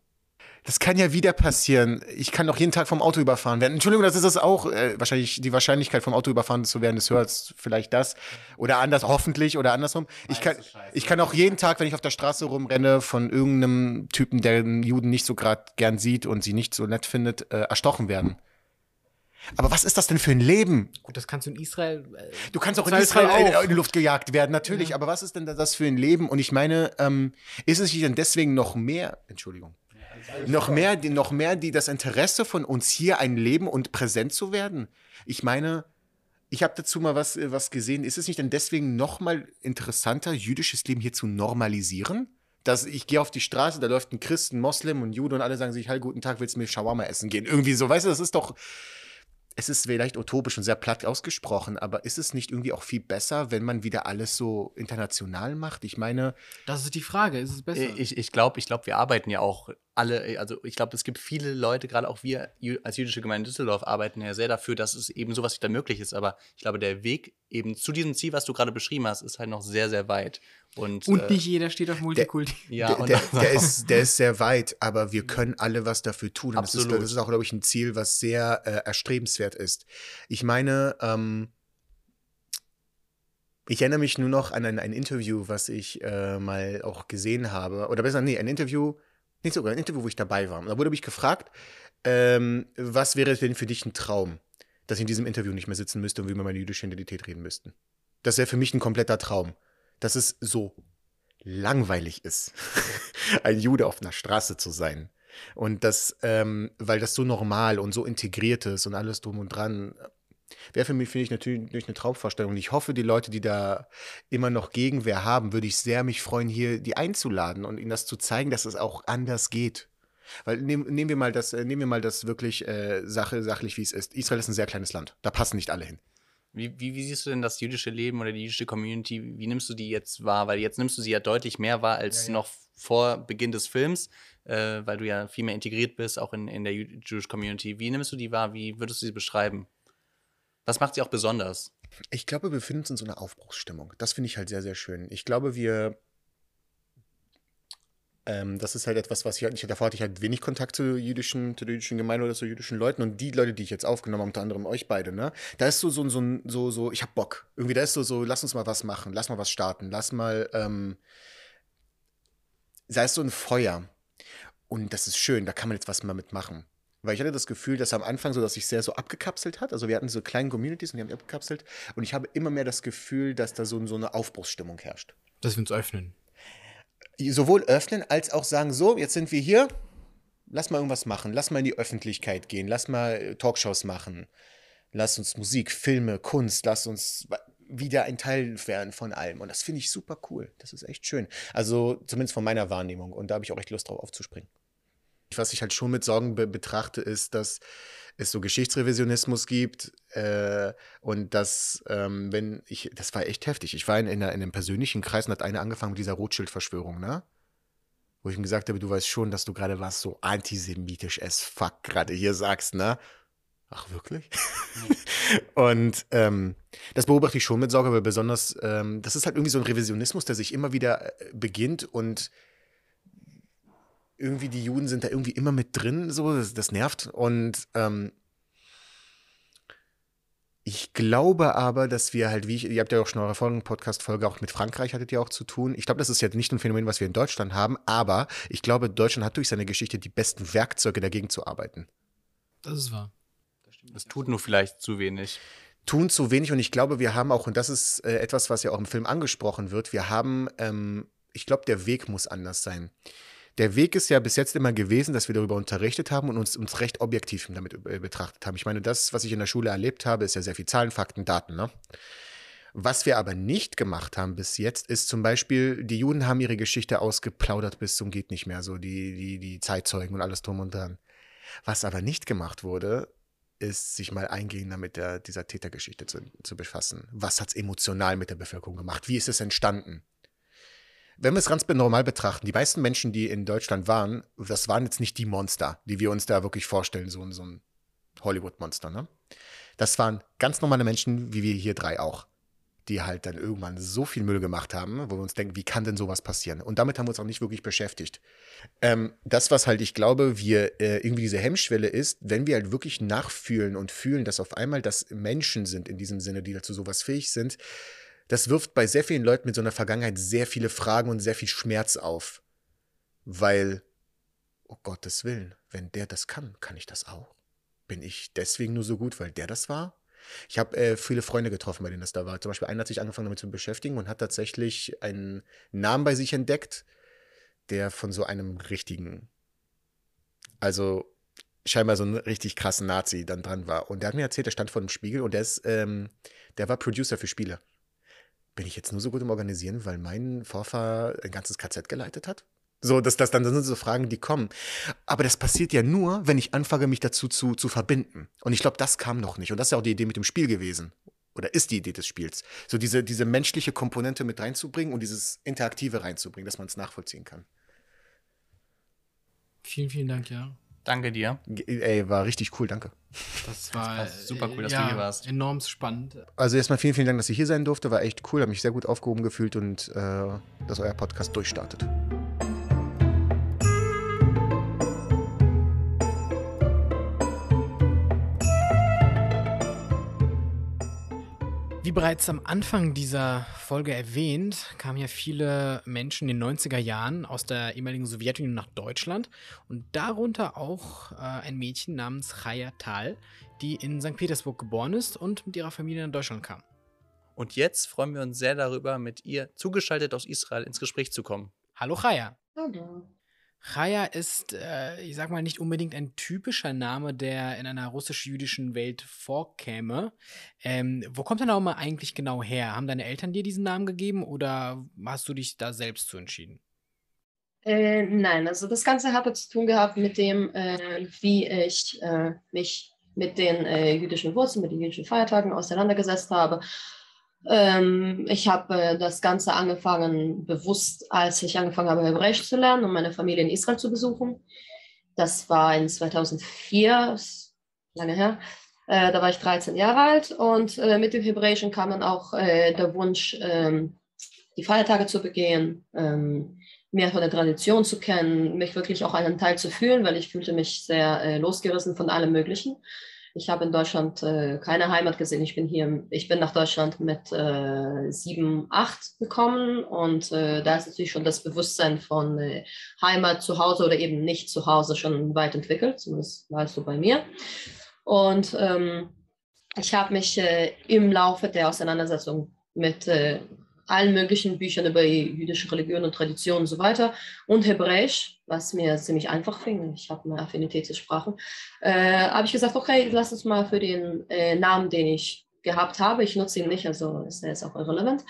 [SPEAKER 1] Das kann ja wieder passieren. Ich kann doch jeden Tag vom Auto überfahren werden. Entschuldigung, das ist das auch. Äh, wahrscheinlich die Wahrscheinlichkeit vom Auto überfahren zu werden des Hörers vielleicht das. Oder anders, hoffentlich oder andersrum. Ich kann, ich kann auch jeden Tag, wenn ich auf der Straße rumrenne, von irgendeinem Typen, der einen Juden nicht so gerade gern sieht und sie nicht so nett findet, äh, erstochen werden. Aber was ist das denn für ein Leben?
[SPEAKER 2] Gut, das kannst du in Israel. Äh,
[SPEAKER 1] du kannst auch in Israel auch. in die Luft gejagt werden, natürlich. Ja. Aber was ist denn das für ein Leben? Und ich meine, ähm, ist es nicht denn deswegen noch mehr, Entschuldigung, noch mehr, noch mehr die, das Interesse von uns hier ein Leben und präsent zu werden? Ich meine, ich habe dazu mal was, äh, was gesehen. Ist es nicht denn deswegen noch mal interessanter, jüdisches Leben hier zu normalisieren? dass ich gehe auf die Straße, da läuft ein Christ, ein Moslem und Jude und alle sagen sich, hi, guten Tag, willst du mir Shawarma essen gehen? Irgendwie so, weißt du, das ist doch, es ist vielleicht utopisch und sehr platt ausgesprochen, aber ist es nicht irgendwie auch viel besser, wenn man wieder alles so international macht? Ich meine.
[SPEAKER 2] Das ist die Frage, ist es besser?
[SPEAKER 3] Ich, ich glaube, ich glaub, wir arbeiten ja auch alle, also ich glaube, es gibt viele Leute, gerade auch wir als jüdische Gemeinde Düsseldorf arbeiten ja sehr dafür, dass es eben sowas wieder möglich ist. Aber ich glaube, der Weg eben zu diesem Ziel, was du gerade beschrieben hast, ist halt noch sehr, sehr weit. Und,
[SPEAKER 2] und äh, nicht jeder steht auf Multikulti.
[SPEAKER 1] Der, ja, der, der, der, ist, der ist sehr weit, aber wir können alle was dafür tun. Und Absolut. Das ist, das ist auch, glaube ich, ein Ziel, was sehr äh, erstrebenswert ist. Ich meine, ähm, ich erinnere mich nur noch an ein, ein Interview, was ich äh, mal auch gesehen habe. Oder besser, nee, ein Interview, nicht sogar ein Interview, wo ich dabei war. Da wurde mich gefragt, ähm, was wäre denn für dich ein Traum, dass ich in diesem Interview nicht mehr sitzen müsste und wir über meine jüdische Identität reden müssten. Das wäre für mich ein kompletter Traum dass es so langweilig ist, ein Jude auf einer Straße zu sein. Und das, ähm, weil das so normal und so integriert ist und alles drum und dran, wäre für mich, finde ich, natürlich eine Traumvorstellung. Und ich hoffe, die Leute, die da immer noch Gegenwehr haben, würde ich sehr mich freuen, hier die einzuladen und ihnen das zu zeigen, dass es auch anders geht. Weil nehm, nehmen wir mal das, äh, nehmen wir mal das wirklich äh, Sache, sachlich, wie es ist. Israel ist ein sehr kleines Land. Da passen nicht alle hin.
[SPEAKER 3] Wie, wie, wie, siehst du denn das jüdische Leben oder die jüdische Community? Wie nimmst du die jetzt wahr? Weil jetzt nimmst du sie ja deutlich mehr wahr als ja, ja. noch vor Beginn des Films, äh, weil du ja viel mehr integriert bist, auch in, in der Jewish Community. Wie nimmst du die wahr? Wie würdest du sie beschreiben? Was macht sie auch besonders?
[SPEAKER 1] Ich glaube, wir befinden uns in so einer Aufbruchsstimmung. Das finde ich halt sehr, sehr schön. Ich glaube, wir ähm, das ist halt etwas, was ich halt nicht, davor hatte ich halt wenig Kontakt zu jüdischen, zu der jüdischen Gemeinde oder zu jüdischen Leuten und die Leute, die ich jetzt aufgenommen habe, unter anderem euch beide, ne, da ist so, so, so, so, so ich hab Bock. Irgendwie, da ist so, so, lass uns mal was machen, lass mal was starten, lass mal, ähm, sei es so ein Feuer. Und das ist schön, da kann man jetzt was mal mitmachen. Weil ich hatte das Gefühl, dass am Anfang so, dass sich sehr so abgekapselt hat. Also wir hatten so kleine Communities und die haben abgekapselt. Und ich habe immer mehr das Gefühl, dass da so, so eine Aufbruchsstimmung herrscht.
[SPEAKER 2] Dass wir uns öffnen
[SPEAKER 1] sowohl öffnen als auch sagen, so, jetzt sind wir hier, lass mal irgendwas machen, lass mal in die Öffentlichkeit gehen, lass mal äh, Talkshows machen, lass uns Musik, Filme, Kunst, lass uns wieder ein Teil werden von allem. Und das finde ich super cool. Das ist echt schön. Also zumindest von meiner Wahrnehmung. Und da habe ich auch echt Lust drauf aufzuspringen. Was ich halt schon mit Sorgen be betrachte, ist, dass es so Geschichtsrevisionismus gibt äh, und dass, ähm, wenn ich, das war echt heftig. Ich war in, in, einem persönlichen Kreis und hat eine angefangen mit dieser Rothschild-Verschwörung, ne? Wo ich ihm gesagt habe, du weißt schon, dass du gerade was so antisemitisch as fuck gerade hier sagst, ne? ach wirklich? und ähm, das beobachte ich schon mit Sorge, weil besonders, ähm, das ist halt irgendwie so ein Revisionismus, der sich immer wieder äh, beginnt und irgendwie die Juden sind da irgendwie immer mit drin, so, das, das nervt. Und ähm, ich glaube aber, dass wir halt, wie ich, ihr habt ja auch schon eure folgenden Podcast-Folge auch mit Frankreich hattet ihr auch zu tun. Ich glaube, das ist jetzt nicht ein Phänomen, was wir in Deutschland haben, aber ich glaube, Deutschland hat durch seine Geschichte die besten Werkzeuge dagegen zu arbeiten.
[SPEAKER 2] Das ist wahr.
[SPEAKER 3] Das tut nur vielleicht zu wenig.
[SPEAKER 1] Tun zu wenig und ich glaube, wir haben auch, und das ist äh, etwas, was ja auch im Film angesprochen wird, wir haben, ähm, ich glaube, der Weg muss anders sein. Der Weg ist ja bis jetzt immer gewesen, dass wir darüber unterrichtet haben und uns, uns recht objektiv damit betrachtet haben. Ich meine, das, was ich in der Schule erlebt habe, ist ja sehr viel Zahlen, Fakten, Daten. Ne? Was wir aber nicht gemacht haben bis jetzt, ist zum Beispiel, die Juden haben ihre Geschichte ausgeplaudert bis zum geht nicht mehr, so die, die, die Zeitzeugen und alles drum und dran. Was aber nicht gemacht wurde, ist, sich mal eingehender mit der, dieser Tätergeschichte zu, zu befassen. Was hat es emotional mit der Bevölkerung gemacht? Wie ist es entstanden? Wenn wir es ganz normal betrachten, die meisten Menschen, die in Deutschland waren, das waren jetzt nicht die Monster, die wir uns da wirklich vorstellen, so, so ein Hollywood-Monster, ne? Das waren ganz normale Menschen, wie wir hier drei auch, die halt dann irgendwann so viel Müll gemacht haben, wo wir uns denken, wie kann denn sowas passieren? Und damit haben wir uns auch nicht wirklich beschäftigt. Ähm, das, was halt ich glaube, wir äh, irgendwie diese Hemmschwelle ist, wenn wir halt wirklich nachfühlen und fühlen, dass auf einmal das Menschen sind in diesem Sinne, die dazu sowas fähig sind, das wirft bei sehr vielen Leuten mit so einer Vergangenheit sehr viele Fragen und sehr viel Schmerz auf. Weil, oh Gottes Willen, wenn der das kann, kann ich das auch. Bin ich deswegen nur so gut, weil der das war? Ich habe äh, viele Freunde getroffen, bei denen das da war. Zum Beispiel einer hat sich angefangen damit zu beschäftigen und hat tatsächlich einen Namen bei sich entdeckt, der von so einem richtigen, also scheinbar so einen richtig krassen Nazi dann dran war. Und der hat mir erzählt, der stand vor dem Spiegel und der ist, ähm, der war Producer für Spiele bin ich jetzt nur so gut im Organisieren, weil mein Vorfahr ein ganzes KZ geleitet hat? So, dass das dann sind so Fragen, die kommen. Aber das passiert ja nur, wenn ich anfange, mich dazu zu, zu verbinden. Und ich glaube, das kam noch nicht. Und das ist ja auch die Idee mit dem Spiel gewesen. Oder ist die Idee des Spiels. So diese, diese menschliche Komponente mit reinzubringen und dieses Interaktive reinzubringen, dass man es nachvollziehen kann.
[SPEAKER 2] Vielen, vielen Dank, ja.
[SPEAKER 3] Danke dir.
[SPEAKER 1] Ey, war richtig cool, danke.
[SPEAKER 2] Das war
[SPEAKER 3] das super cool, dass
[SPEAKER 2] ja,
[SPEAKER 3] du hier warst.
[SPEAKER 2] Enorm spannend.
[SPEAKER 1] Also erstmal vielen, vielen Dank, dass ich hier sein durfte. War echt cool, habe mich sehr gut aufgehoben gefühlt und äh, dass euer Podcast durchstartet.
[SPEAKER 2] Wie bereits am Anfang dieser Folge erwähnt, kamen ja viele Menschen in den 90er Jahren aus der ehemaligen Sowjetunion nach Deutschland und darunter auch äh, ein Mädchen namens Chaya Tal, die in St. Petersburg geboren ist und mit ihrer Familie nach Deutschland kam.
[SPEAKER 3] Und jetzt freuen wir uns sehr darüber, mit ihr zugeschaltet aus Israel ins Gespräch zu kommen.
[SPEAKER 2] Hallo Chaya. Hallo. Chaya ist, äh, ich sag mal, nicht unbedingt ein typischer Name, der in einer russisch-jüdischen Welt vorkäme. Ähm, wo kommt der Name eigentlich genau her? Haben deine Eltern dir diesen Namen gegeben oder hast du dich da selbst zu entschieden?
[SPEAKER 4] Äh, nein, also das Ganze hatte zu tun gehabt mit dem, äh, wie ich äh, mich mit den äh, jüdischen Wurzeln, mit den jüdischen Feiertagen auseinandergesetzt habe ähm, ich habe äh, das Ganze angefangen, bewusst, als ich angefangen habe, Hebräisch zu lernen, um meine Familie in Israel zu besuchen. Das war in 2004, lange her. Äh, da war ich 13 Jahre alt und äh, mit dem Hebräischen kam dann auch äh, der Wunsch, ähm, die Feiertage zu begehen, ähm, mehr von der Tradition zu kennen, mich wirklich auch einen Teil zu fühlen, weil ich fühlte mich sehr äh, losgerissen von allem Möglichen. Ich habe in Deutschland äh, keine Heimat gesehen. Ich bin hier, ich bin nach Deutschland mit äh, sieben, acht gekommen und äh, da ist natürlich schon das Bewusstsein von äh, Heimat zu Hause oder eben nicht zu Hause schon weit entwickelt. Zumindest war es so bei mir. Und ähm, ich habe mich äh, im Laufe der Auseinandersetzung mit äh, allen möglichen Büchern über jüdische Religion und Tradition und so weiter und Hebräisch, was mir ziemlich einfach fing. Ich habe eine Affinität zu Sprachen. Äh, habe ich gesagt, okay, lass uns mal für den äh, Namen, den ich gehabt habe, ich nutze ihn nicht, also ist er jetzt auch irrelevant,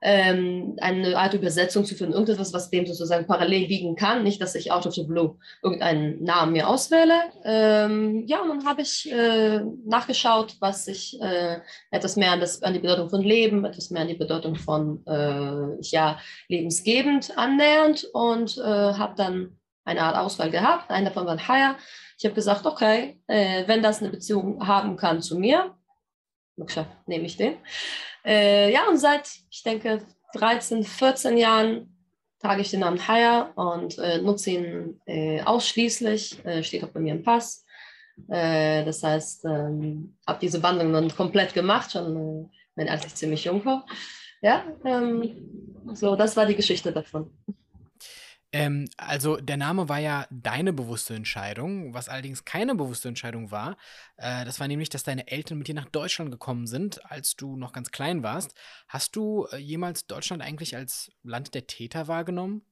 [SPEAKER 4] ähm, eine Art Übersetzung zu finden, irgendetwas, was dem sozusagen parallel liegen kann. Nicht, dass ich out of the blue irgendeinen Namen mir auswähle. Ähm, ja, und dann habe ich äh, nachgeschaut, was sich äh, etwas mehr an, das, an die Bedeutung von Leben, etwas mehr an die Bedeutung von äh, ja, lebensgebend annähernd und äh, habe dann eine Art Auswahl gehabt. Einer davon war Haya. Ich habe gesagt, okay, äh, wenn das eine Beziehung haben kann zu mir, nehme ich den. Äh, ja, und seit, ich denke, 13, 14 Jahren trage ich den Namen Haya und äh, nutze ihn äh, ausschließlich, äh, steht auch bei mir im Pass. Äh, das heißt, ähm, habe diese Wandlung dann komplett gemacht, schon äh, wenn als ich ziemlich jung war. Ja, ähm, so, das war die Geschichte davon.
[SPEAKER 2] Ähm, also der Name war ja deine bewusste Entscheidung, was allerdings keine bewusste Entscheidung war. Äh, das war nämlich, dass deine Eltern mit dir nach Deutschland gekommen sind, als du noch ganz klein warst. Hast du äh, jemals Deutschland eigentlich als Land der Täter wahrgenommen?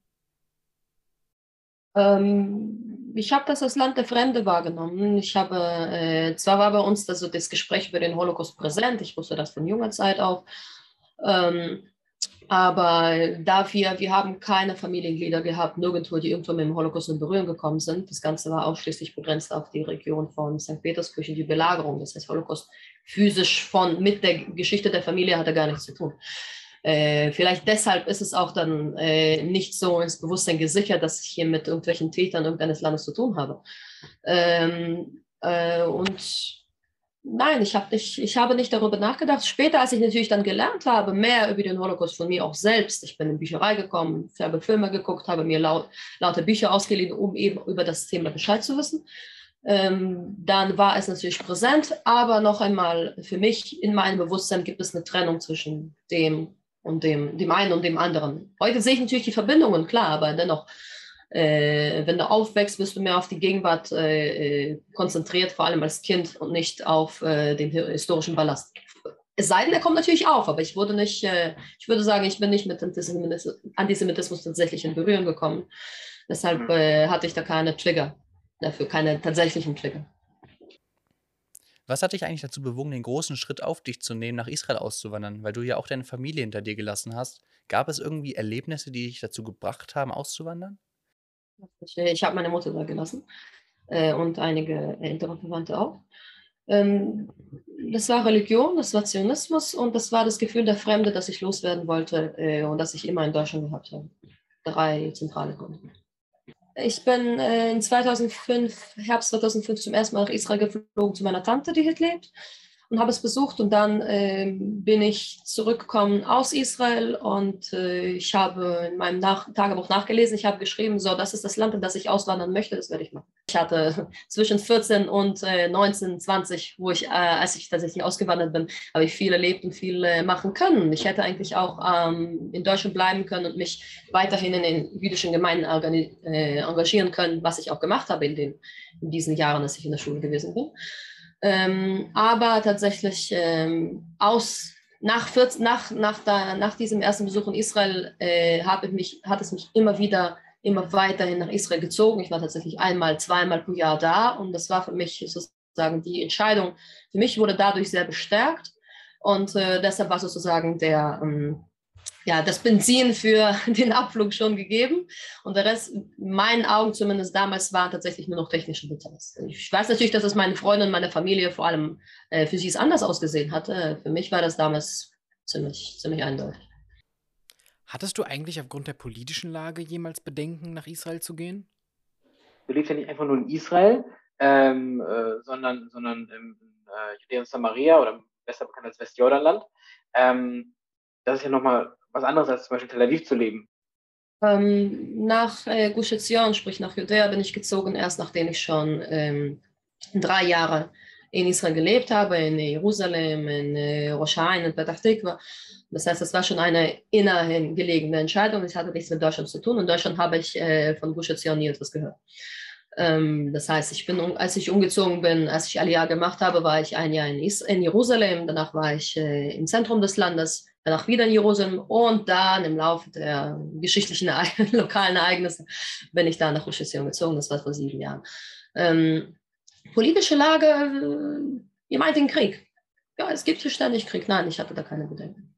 [SPEAKER 4] Ähm, ich habe das als Land der Fremde wahrgenommen. Ich habe, äh, zwar war bei uns also das Gespräch über den Holocaust präsent, ich wusste das von junger Zeit auf. Ähm, aber dafür, wir haben keine Familienglieder gehabt, nirgendwo, die irgendwo mit dem Holocaust in Berührung gekommen sind. Das Ganze war ausschließlich begrenzt auf die Region von St. Petersburg und die Belagerung. Das heißt, Holocaust physisch von, mit der Geschichte der Familie hatte gar nichts zu tun. Äh, vielleicht deshalb ist es auch dann äh, nicht so ins Bewusstsein gesichert, dass ich hier mit irgendwelchen Tätern irgendeines Landes zu tun habe. Ähm, äh, und Nein, ich, hab nicht, ich habe nicht darüber nachgedacht. Später, als ich natürlich dann gelernt habe, mehr über den Holocaust von mir auch selbst, ich bin in die Bücherei gekommen, habe Filme geguckt, habe mir laut, lauter Bücher ausgeliehen, um eben über das Thema Bescheid zu wissen. Ähm, dann war es natürlich präsent, aber noch einmal, für mich in meinem Bewusstsein gibt es eine Trennung zwischen dem und dem, dem einen und dem anderen. Heute sehe ich natürlich die Verbindungen, klar, aber dennoch äh, wenn du aufwächst, bist du mehr auf die Gegenwart äh, äh, konzentriert, vor allem als Kind und nicht auf äh, den historischen Ballast. Es sei denn, der kommt natürlich auf, aber ich wurde nicht, äh, ich würde sagen, ich bin nicht mit Antisemitismus, Antisemitismus tatsächlich in Berührung gekommen. Deshalb mhm. äh, hatte ich da keine Trigger dafür, keine tatsächlichen Trigger.
[SPEAKER 3] Was hat dich eigentlich dazu bewogen, den großen Schritt auf dich zu nehmen, nach Israel auszuwandern? Weil du ja auch deine Familie hinter dir gelassen hast. Gab es irgendwie Erlebnisse, die dich dazu gebracht haben, auszuwandern?
[SPEAKER 4] Ich habe meine Mutter da gelassen äh, und einige ältere Verwandte auch. Ähm, das war Religion, das war Zionismus und das war das Gefühl der Fremde, das ich loswerden wollte äh, und das ich immer in Deutschland gehabt habe. Drei zentrale Gründe. Ich bin äh, in 2005, Herbst 2005 zum ersten Mal nach Israel geflogen zu meiner Tante, die hier lebt und habe es besucht und dann äh, bin ich zurückgekommen aus Israel und äh, ich habe in meinem nach Tagebuch nachgelesen, ich habe geschrieben, so, das ist das Land, in das ich auswandern möchte, das werde ich machen. Ich hatte zwischen 14 und äh, 19, 20, wo ich, äh, als ich tatsächlich ausgewandert bin, habe ich viel erlebt und viel äh, machen können. Ich hätte eigentlich auch ähm, in Deutschland bleiben können und mich weiterhin in den jüdischen Gemeinden äh, engagieren können, was ich auch gemacht habe in, den, in diesen Jahren, als ich in der Schule gewesen bin. Ähm, aber tatsächlich ähm, aus, nach, 14, nach, nach, da, nach diesem ersten Besuch in Israel äh, habe mich, hat es mich immer wieder, immer weiterhin nach Israel gezogen. Ich war tatsächlich einmal, zweimal pro Jahr da und das war für mich sozusagen die Entscheidung. Für mich wurde dadurch sehr bestärkt und äh, deshalb war sozusagen der, ähm, ja, das Benzin für den Abflug schon gegeben. Und der Rest, in meinen Augen zumindest damals, waren tatsächlich nur noch technische Details. Ich weiß natürlich, dass es meine Freunde und meine Familie vor allem äh, für sie es anders ausgesehen hatte. Für mich war das damals ziemlich, ziemlich eindeutig.
[SPEAKER 2] Hattest du eigentlich aufgrund der politischen Lage jemals Bedenken, nach Israel zu gehen?
[SPEAKER 5] Du lebst ja nicht einfach nur in Israel, ähm, äh, sondern, sondern im äh, Judäa und Samaria oder besser bekannt als Westjordanland. Ähm, das ist ja nochmal was anderes als zum Beispiel Tel Aviv zu leben?
[SPEAKER 4] Ähm, nach äh, Gush Etzion, sprich nach Judäa, bin ich gezogen, erst nachdem ich schon ähm, drei Jahre in Israel gelebt habe, in Jerusalem, in äh, Rosh Hashanah, in Petah Tikva. Das heißt, es war schon eine innerhin gelegene Entscheidung. Es hatte nichts mit Deutschland zu tun. In Deutschland habe ich äh, von Gush Etzion nie etwas gehört. Ähm, das heißt, ich bin, als ich umgezogen bin, als ich Jahre gemacht habe, war ich ein Jahr in, Is in Jerusalem. Danach war ich äh, im Zentrum des Landes danach wieder in Jerusalem und dann im Laufe der geschichtlichen lokalen Ereignisse bin ich da nach Rosh gezogen, das war vor sieben Jahren. Ähm, politische Lage, äh, ihr meint den Krieg. Ja, es gibt hier ständig Krieg. Nein, ich hatte da keine Bedenken.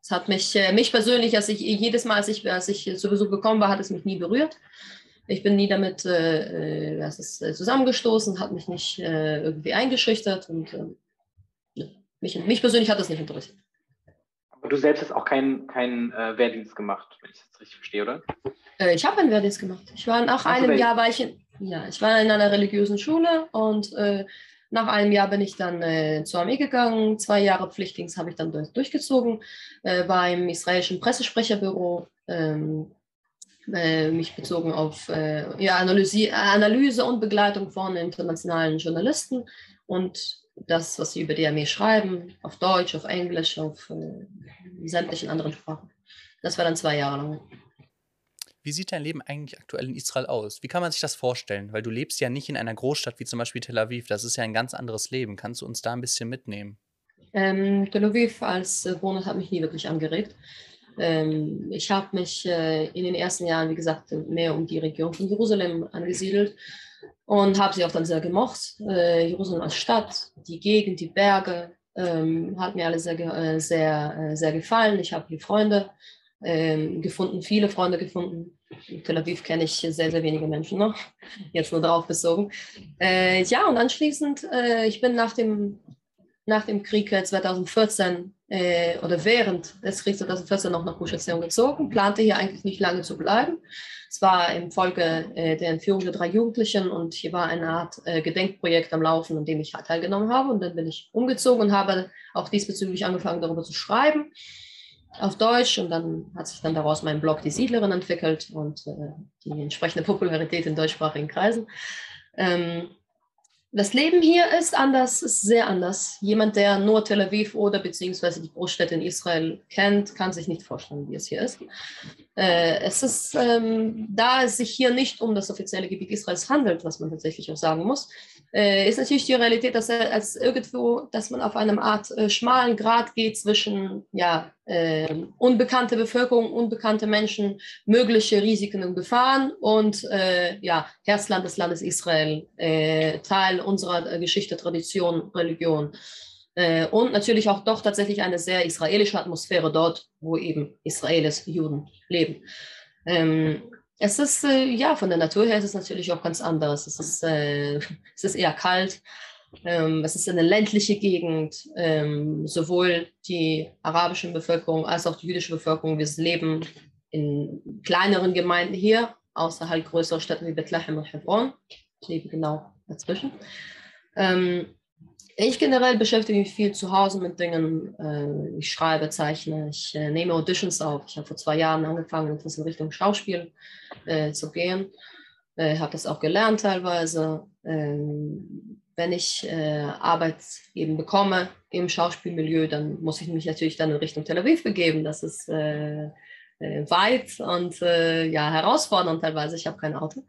[SPEAKER 4] Es hat mich, äh, mich persönlich, als ich jedes Mal, als ich, als ich Besuch gekommen war, hat es mich nie berührt. Ich bin nie damit äh, äh, ist, äh, zusammengestoßen, hat mich nicht äh, irgendwie eingeschüchtert und äh, mich, mich persönlich hat das nicht interessiert
[SPEAKER 5] Und du selbst hast auch keinen kein, äh, Wehrdienst gemacht, wenn ich das richtig verstehe, oder?
[SPEAKER 4] Äh, ich habe einen Wehrdienst gemacht. Ich war nach
[SPEAKER 5] Ach,
[SPEAKER 4] einem? Jahr war ich in, ja, ich war in einer religiösen Schule und äh, nach einem Jahr bin ich dann äh, zur Armee gegangen. Zwei Jahre Pflichtdienst habe ich dann durch, durchgezogen, äh, war im israelischen Pressesprecherbüro, ähm, äh, mich bezogen auf äh, ja, Analyse, Analyse und Begleitung von internationalen Journalisten und das, was sie über die Armee schreiben, auf Deutsch, auf Englisch, auf äh, sämtlichen anderen Sprachen. Das war dann zwei Jahre lang.
[SPEAKER 3] Wie sieht dein Leben eigentlich aktuell in Israel aus? Wie kann man sich das vorstellen? Weil du lebst ja nicht in einer Großstadt wie zum Beispiel Tel Aviv. Das ist ja ein ganz anderes Leben. Kannst du uns da ein bisschen mitnehmen?
[SPEAKER 4] Ähm, Tel Aviv als äh, Wohnort hat mich nie wirklich angeregt. Ähm, ich habe mich äh, in den ersten Jahren, wie gesagt, mehr um die Region von Jerusalem angesiedelt und habe sie auch dann sehr gemocht. Äh, Jerusalem als Stadt, die Gegend, die Berge, ähm, hat mir alle sehr, äh, sehr, äh, sehr gefallen. Ich habe hier Freunde ähm, gefunden, viele Freunde gefunden. In Tel Aviv kenne ich sehr, sehr wenige Menschen noch, jetzt nur darauf bezogen. Äh, ja, und anschließend, äh, ich bin nach dem, nach dem Krieg äh, 2014 äh, oder während des Kriegs 2014 noch nach Gush Etzion gezogen, plante hier eigentlich nicht lange zu bleiben. Es war im Folge äh, der Entführung der drei Jugendlichen und hier war eine Art äh, Gedenkprojekt am Laufen, an dem ich teilgenommen habe. Und dann bin ich umgezogen und habe auch diesbezüglich angefangen, darüber zu schreiben auf Deutsch. Und dann hat sich dann daraus mein Blog Die Siedlerin entwickelt und äh, die entsprechende Popularität in deutschsprachigen Kreisen. Ähm, das Leben hier ist anders, ist sehr anders. Jemand, der nur Tel Aviv oder beziehungsweise die Großstädte in Israel kennt, kann sich nicht vorstellen, wie es hier ist. Äh, es ist, ähm, da es sich hier nicht um das offizielle Gebiet Israels handelt, was man tatsächlich auch sagen muss, äh, ist natürlich die Realität, dass er als irgendwo, dass man auf einem Art äh, schmalen Grad geht zwischen ja, äh, unbekannte Bevölkerung, unbekannte Menschen, mögliche Risiken und Gefahren und äh, ja, Herzland des Landes Israel, äh, Teil unserer äh, Geschichte, Tradition, Religion. Äh, und natürlich auch doch tatsächlich eine sehr israelische Atmosphäre dort, wo eben Israelis, Juden leben. Ähm, es ist, äh, ja, von der Natur her ist es natürlich auch ganz anders. Es ist, es ist eher kalt. Ähm, es ist eine ländliche Gegend. Ähm, sowohl die arabische Bevölkerung als auch die jüdische Bevölkerung. Wir leben in kleineren Gemeinden hier, außer halt größere Städten wie Bethlehem und Hebron. Ich lebe genau dazwischen. Ähm, ich generell beschäftige mich viel zu Hause mit Dingen. Äh, ich schreibe, zeichne, ich äh, nehme Auditions auf. Ich habe vor zwei Jahren angefangen, etwas in Richtung Schauspiel äh, zu gehen. Äh, habe das auch gelernt teilweise. Ähm, wenn ich äh, Arbeit eben bekomme im Schauspielmilieu, dann muss ich mich natürlich dann in Richtung Tel Aviv begeben. Das ist äh, äh, weit und äh, ja herausfordernd teilweise. Ich habe kein Auto.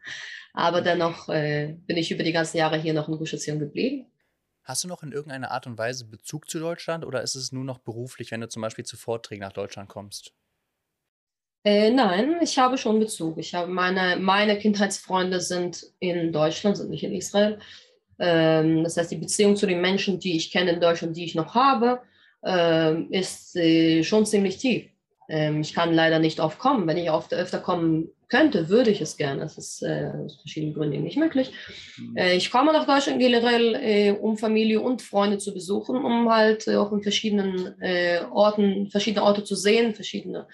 [SPEAKER 4] Aber dennoch äh, bin ich über die ganzen Jahre hier noch in Gush Etzion geblieben.
[SPEAKER 3] Hast du noch in irgendeiner Art und Weise Bezug zu Deutschland oder ist es nur noch beruflich, wenn du zum Beispiel zu Vorträgen nach Deutschland kommst?
[SPEAKER 4] Äh, nein, ich habe schon Bezug. Ich habe meine, meine Kindheitsfreunde sind in Deutschland, sind nicht in Israel. Ähm, das heißt, die Beziehung zu den Menschen, die ich kenne in Deutschland, die ich noch habe, ähm, ist äh, schon ziemlich tief. Ähm, ich kann leider nicht oft kommen. Wenn ich oft öfter kommen könnte, würde ich es gerne. Das ist äh, aus verschiedenen Gründen nicht möglich. Äh, ich komme nach Deutschland generell, um Familie und Freunde zu besuchen, um halt auch in verschiedenen Orten, verschiedene Orte zu sehen, verschiedene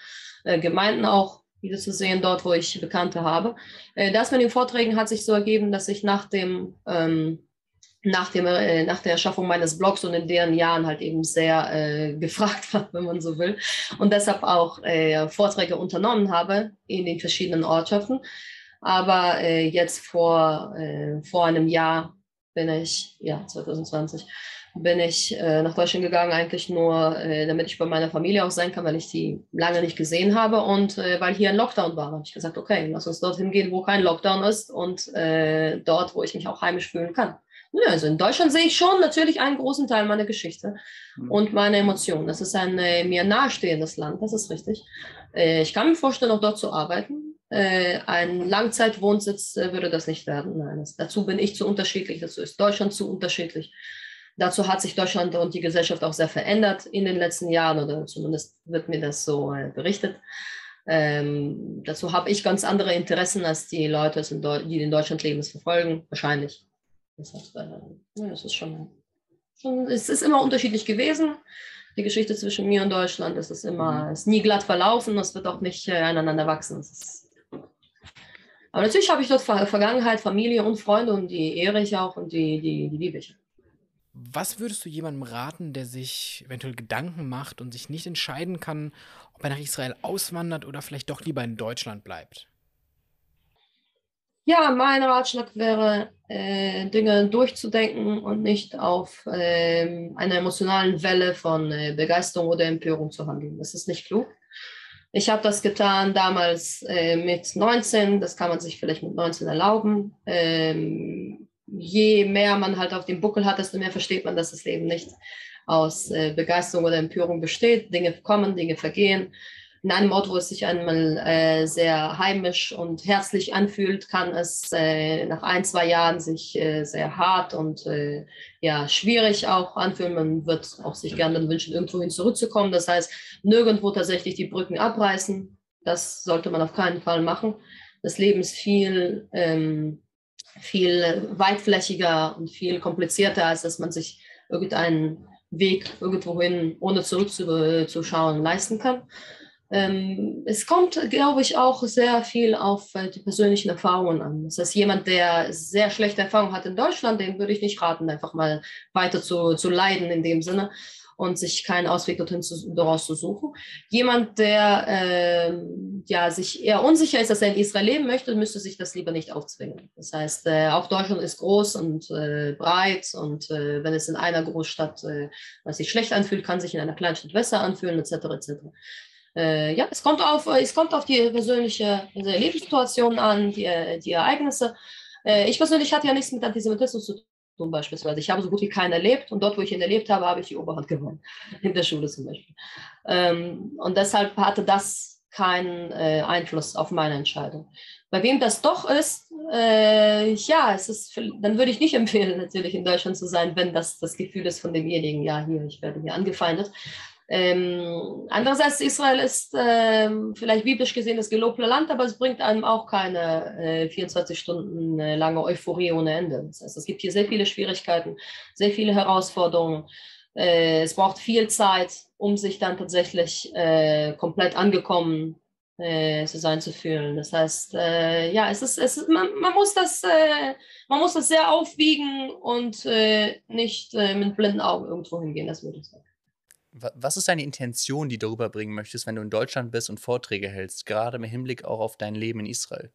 [SPEAKER 4] Gemeinden auch wieder zu sehen, dort, wo ich Bekannte habe. Das mit den Vorträgen hat sich so ergeben, dass ich nach dem ähm, nach, dem, äh, nach der Erschaffung meines Blogs und in deren Jahren halt eben sehr äh, gefragt war, wenn man so will. Und deshalb auch äh, Vorträge unternommen habe in den verschiedenen Ortschaften. Aber äh, jetzt vor, äh, vor einem Jahr bin ich, ja, 2020, bin ich äh, nach Deutschland gegangen, eigentlich nur, damit ich bei meiner Familie auch sein kann, weil ich die lange nicht gesehen habe und weil hier ein Lockdown war. habe ich gesagt, okay, lass uns dorthin gehen, wo kein Lockdown ist und dort, wo ich mich auch heimisch fühlen kann. Ja, also in Deutschland sehe ich schon natürlich einen großen Teil meiner Geschichte
[SPEAKER 3] Mhm.
[SPEAKER 4] und meine Emotionen. Das ist ein äh, mir nahestehendes Land, das ist richtig. Äh, ich kann mir vorstellen, auch dort zu arbeiten. Äh, ein Langzeitwohnsitz äh, würde das nicht werden. Nein, das, dazu bin ich zu unterschiedlich, dazu ist Deutschland zu unterschiedlich. Dazu hat sich Deutschland und die Gesellschaft auch sehr verändert in den letzten Jahren oder zumindest wird mir das so äh, berichtet. Ähm, dazu habe ich ganz andere Interessen, als die Leute, die in Deutschland leben, es verfolgen. Wahrscheinlich. Das heißt, äh, ja, es ist schon, schon, es ist immer unterschiedlich gewesen. die Geschichte zwischen mir und Deutschland. Es ist immer, mhm. es ist nie glatt verlaufen, es wird auch nicht äh, aneinander wachsen. Ist, aber natürlich habe ich dort Ver Vergangenheit, Familie und Freunde und die ehre ich auch und die, die, die liebe ich.
[SPEAKER 2] Was würdest du jemandem raten, der sich eventuell Gedanken macht und sich nicht entscheiden kann, ob er nach Israel auswandert oder vielleicht doch lieber in Deutschland bleibt?
[SPEAKER 4] Ja, mein Ratschlag wäre, äh, Dinge durchzudenken und nicht auf äh, einer emotionalen Welle von äh, Begeisterung oder Empörung zu handeln. Das ist nicht klug. Ich habe das getan damals äh, mit 19, das kann man sich vielleicht mit 19 erlauben. Ähm, je mehr man halt auf dem Buckel hat, desto mehr versteht man, dass das Leben nicht aus äh, Begeisterung oder Empörung besteht. Dinge kommen, Dinge vergehen in einem Ort, wo es sich einmal äh, sehr heimisch und herzlich anfühlt, kann es äh, nach ein, zwei Jahren sich äh, sehr hart und äh, ja, schwierig auch anfühlen. Man wird auch sich gerne wünschen, irgendwohin zurückzukommen. Das heißt, nirgendwo tatsächlich die Brücken abreißen. Das sollte man auf keinen Fall machen. Das Leben ist viel, ähm, viel weitflächiger und viel komplizierter, als dass man sich irgendeinen Weg irgendwohin ohne zurückzuschauen leisten kann. Ähm, es kommt, glaube ich, auch sehr viel auf äh, die persönlichen Erfahrungen an. Das heißt, jemand, der sehr schlechte Erfahrungen hat in Deutschland, dem würde ich nicht raten, einfach mal weiter zu, zu leiden in dem Sinne und sich keinen Ausweg dorthin zu, daraus zu suchen. Jemand, der äh, ja, sich eher unsicher ist, dass er in Israel leben möchte, müsste sich das lieber nicht aufzwingen. Das heißt, äh, auch Deutschland ist groß und äh, breit und äh, wenn es in einer Großstadt äh, was sich schlecht anfühlt, kann sich in einer Kleinstadt besser anfühlen, etc. etc äh, ja, es kommt, auf, es kommt auf die persönliche also Lebenssituation an, die, die Ereignisse. Äh, ich persönlich hatte ja nichts mit Antisemitismus zu tun, beispielsweise. Ich habe so gut wie keinen erlebt und dort, wo ich ihn erlebt habe, habe ich die Oberhand gewonnen. In der Schule zum Beispiel. Ähm, und deshalb hatte das keinen äh, Einfluss auf meine Entscheidung. Bei wem das doch ist, äh, ja, es ist, dann würde ich nicht empfehlen, natürlich in Deutschland zu sein, wenn das das Gefühl ist von demjenigen, ja, hier, ich werde hier angefeindet. Ähm, andererseits, Israel ist ähm, vielleicht biblisch gesehen das gelobte Land, aber es bringt einem auch keine äh, 24 Stunden äh, lange Euphorie ohne Ende. Das heißt, es gibt hier sehr viele Schwierigkeiten, sehr viele Herausforderungen. Äh, es braucht viel Zeit, um sich dann tatsächlich äh, komplett angekommen äh, zu sein zu fühlen. Das heißt, äh, ja, es ist, es ist, man, man muss das, man muss das sehr aufwiegen und nicht mit blinden Augen irgendwo hingehen. Das würde ich sagen.
[SPEAKER 3] Was ist deine Intention, die du rüberbringen möchtest, wenn du in Deutschland bist und Vorträge hältst, gerade im Hinblick auch auf dein Leben in Israel?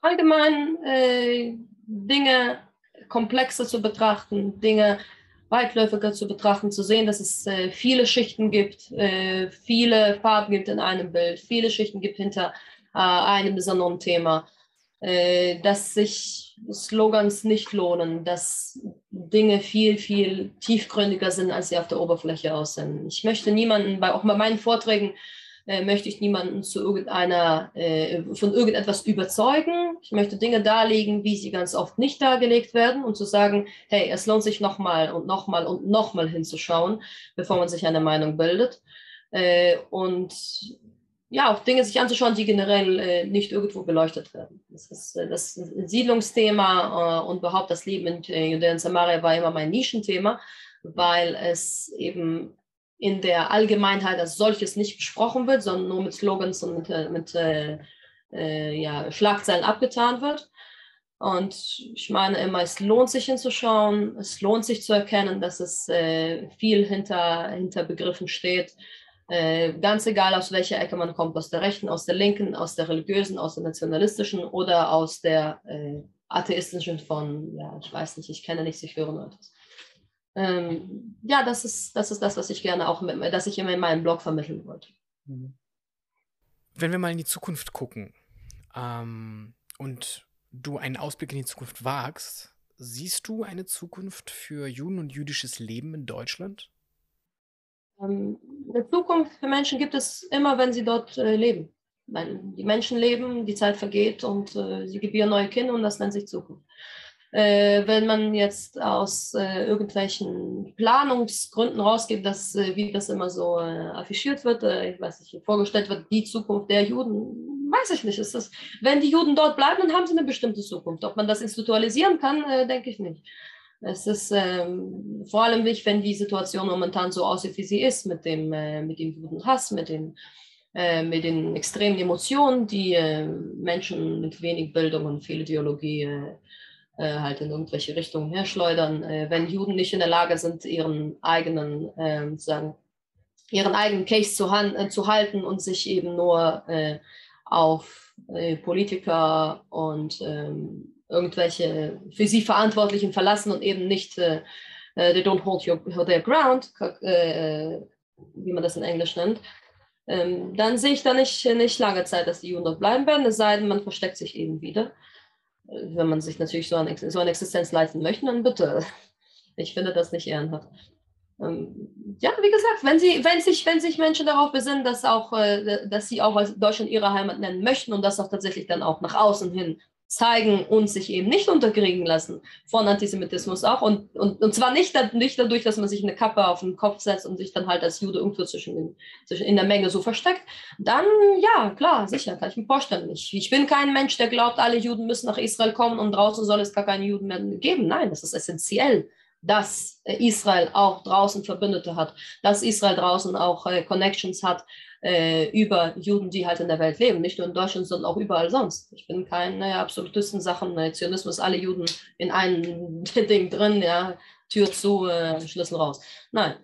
[SPEAKER 4] Allgemein äh, Dinge komplexer zu betrachten, Dinge weitläufiger zu betrachten, zu sehen, dass es äh, viele Schichten gibt, äh, viele Farben gibt in einem Bild, viele Schichten gibt hinter äh, einem besonderen Thema äh, dass sich Slogans nicht lohnen, dass Dinge viel, viel tiefgründiger sind, als sie auf der Oberfläche aussehen. Ich möchte niemanden, bei, auch bei meinen Vorträgen, äh, möchte ich niemanden zu irgendeiner, äh, von irgendetwas überzeugen. Ich möchte Dinge darlegen, wie sie ganz oft nicht dargelegt werden und zu sagen, hey, es lohnt sich nochmal und nochmal und nochmal hinzuschauen, bevor man sich eine Meinung bildet. Äh, und ja, auch Dinge sich anzuschauen, die generell äh, nicht irgendwo beleuchtet werden. Das ist äh, das Siedlungsthema äh, und überhaupt das Leben in äh, Judäa und Samaria war immer mein Nischenthema, weil es eben in der Allgemeinheit als solches nicht besprochen wird, sondern nur mit Slogans und mit, äh, mit äh, ja, Schlagzeilen abgetan wird. Und ich meine immer, es lohnt sich hinzuschauen, es lohnt sich zu erkennen, dass es viel hinter, hinter Begriffen steht äh, ganz egal, aus welcher Ecke man kommt, aus der rechten, aus der linken, aus der religiösen, aus der nationalistischen oder aus der äh, atheistischen von, ja, ich weiß nicht, ich kenne nichts, ich höre nur etwas. Ähm, ja, das ist, das ist das, was ich gerne auch, mit, dass ich immer in meinem Blog vermitteln wollte. Mhm.
[SPEAKER 2] Wenn wir mal in die Zukunft gucken ähm, und du einen Ausblick in die Zukunft wagst, siehst du eine Zukunft für Juden und jüdisches Leben in Deutschland?
[SPEAKER 4] Ähm, eine Zukunft für Menschen gibt es immer, wenn sie dort äh, leben. Weil die Menschen leben, die Zeit vergeht und äh, sie gebären neue Kinder und das nennt sich Zukunft. Äh, wenn man jetzt aus irgendwelchen Planungsgründen rausgeht, dass, wie das immer so affichiert wird, ich weiß nicht, vorgestellt wird, die Zukunft der Juden, weiß ich nicht. Ist das, wenn die Juden dort bleiben, dann haben sie eine bestimmte Zukunft. Ob man das institualisieren kann, denke ich nicht. Es ist ähm, vor allem wichtig, wenn die Situation momentan so aussieht, wie sie ist, mit dem, äh, mit dem Judenhass, mit den, äh, mit den extremen Emotionen, die äh, Menschen mit wenig Bildung und viel Ideologie äh, äh, halt in irgendwelche Richtungen herschleudern. Äh, wenn Juden nicht in der Lage sind, ihren eigenen, ähm, sagen, ihren eigenen Case zu, zu, halten und sich eben nur auf Politiker und ähm, irgendwelche für sie Verantwortlichen verlassen und eben nicht äh, äh they don't hold your, their ground, äh, wie man das in Englisch nennt, ähm, dann sehe ich da nicht, nicht lange Zeit, dass die Juden dort bleiben werden, es sei denn, man versteckt sich eben wieder. Äh, wenn man sich natürlich so, ein, so eine Existenz leisten möchte, dann bitte. Ich finde das nicht ehrenhaft. Ähm, ja, wie gesagt, wenn, sie, wenn, sich, wenn sich Menschen darauf besinnen, dass, auch, äh, dass sie auch Deutschland ihre Heimat nennen möchten und das auch tatsächlich dann auch nach außen hin zeigen und sich eben nicht unterkriegen lassen von Antisemitismus auch. Und, und, und zwar nicht, nicht dadurch, dass man sich eine Kappe auf den Kopf setzt und sich dann halt als Jude irgendwo zwischen, zwischen in der Menge so versteckt. Dann, ja, klar, sicher, kann ich mir vorstellen. Ich, ich bin kein Mensch, der glaubt, alle Juden müssen nach Israel kommen und draußen soll es gar keine Juden mehr geben. Nein, das ist essentiell dass Israel auch draußen Verbündete hat, dass Israel draußen auch äh, Connections hat äh, über Juden, die halt in der Welt leben, nicht nur in Deutschland, sondern auch überall sonst. Ich bin kein naja, Absolutisten Sachen, naja, Zionismus, alle Juden in einem Ding drin, ja, Tür zu, äh, Schlüssel raus. Nein.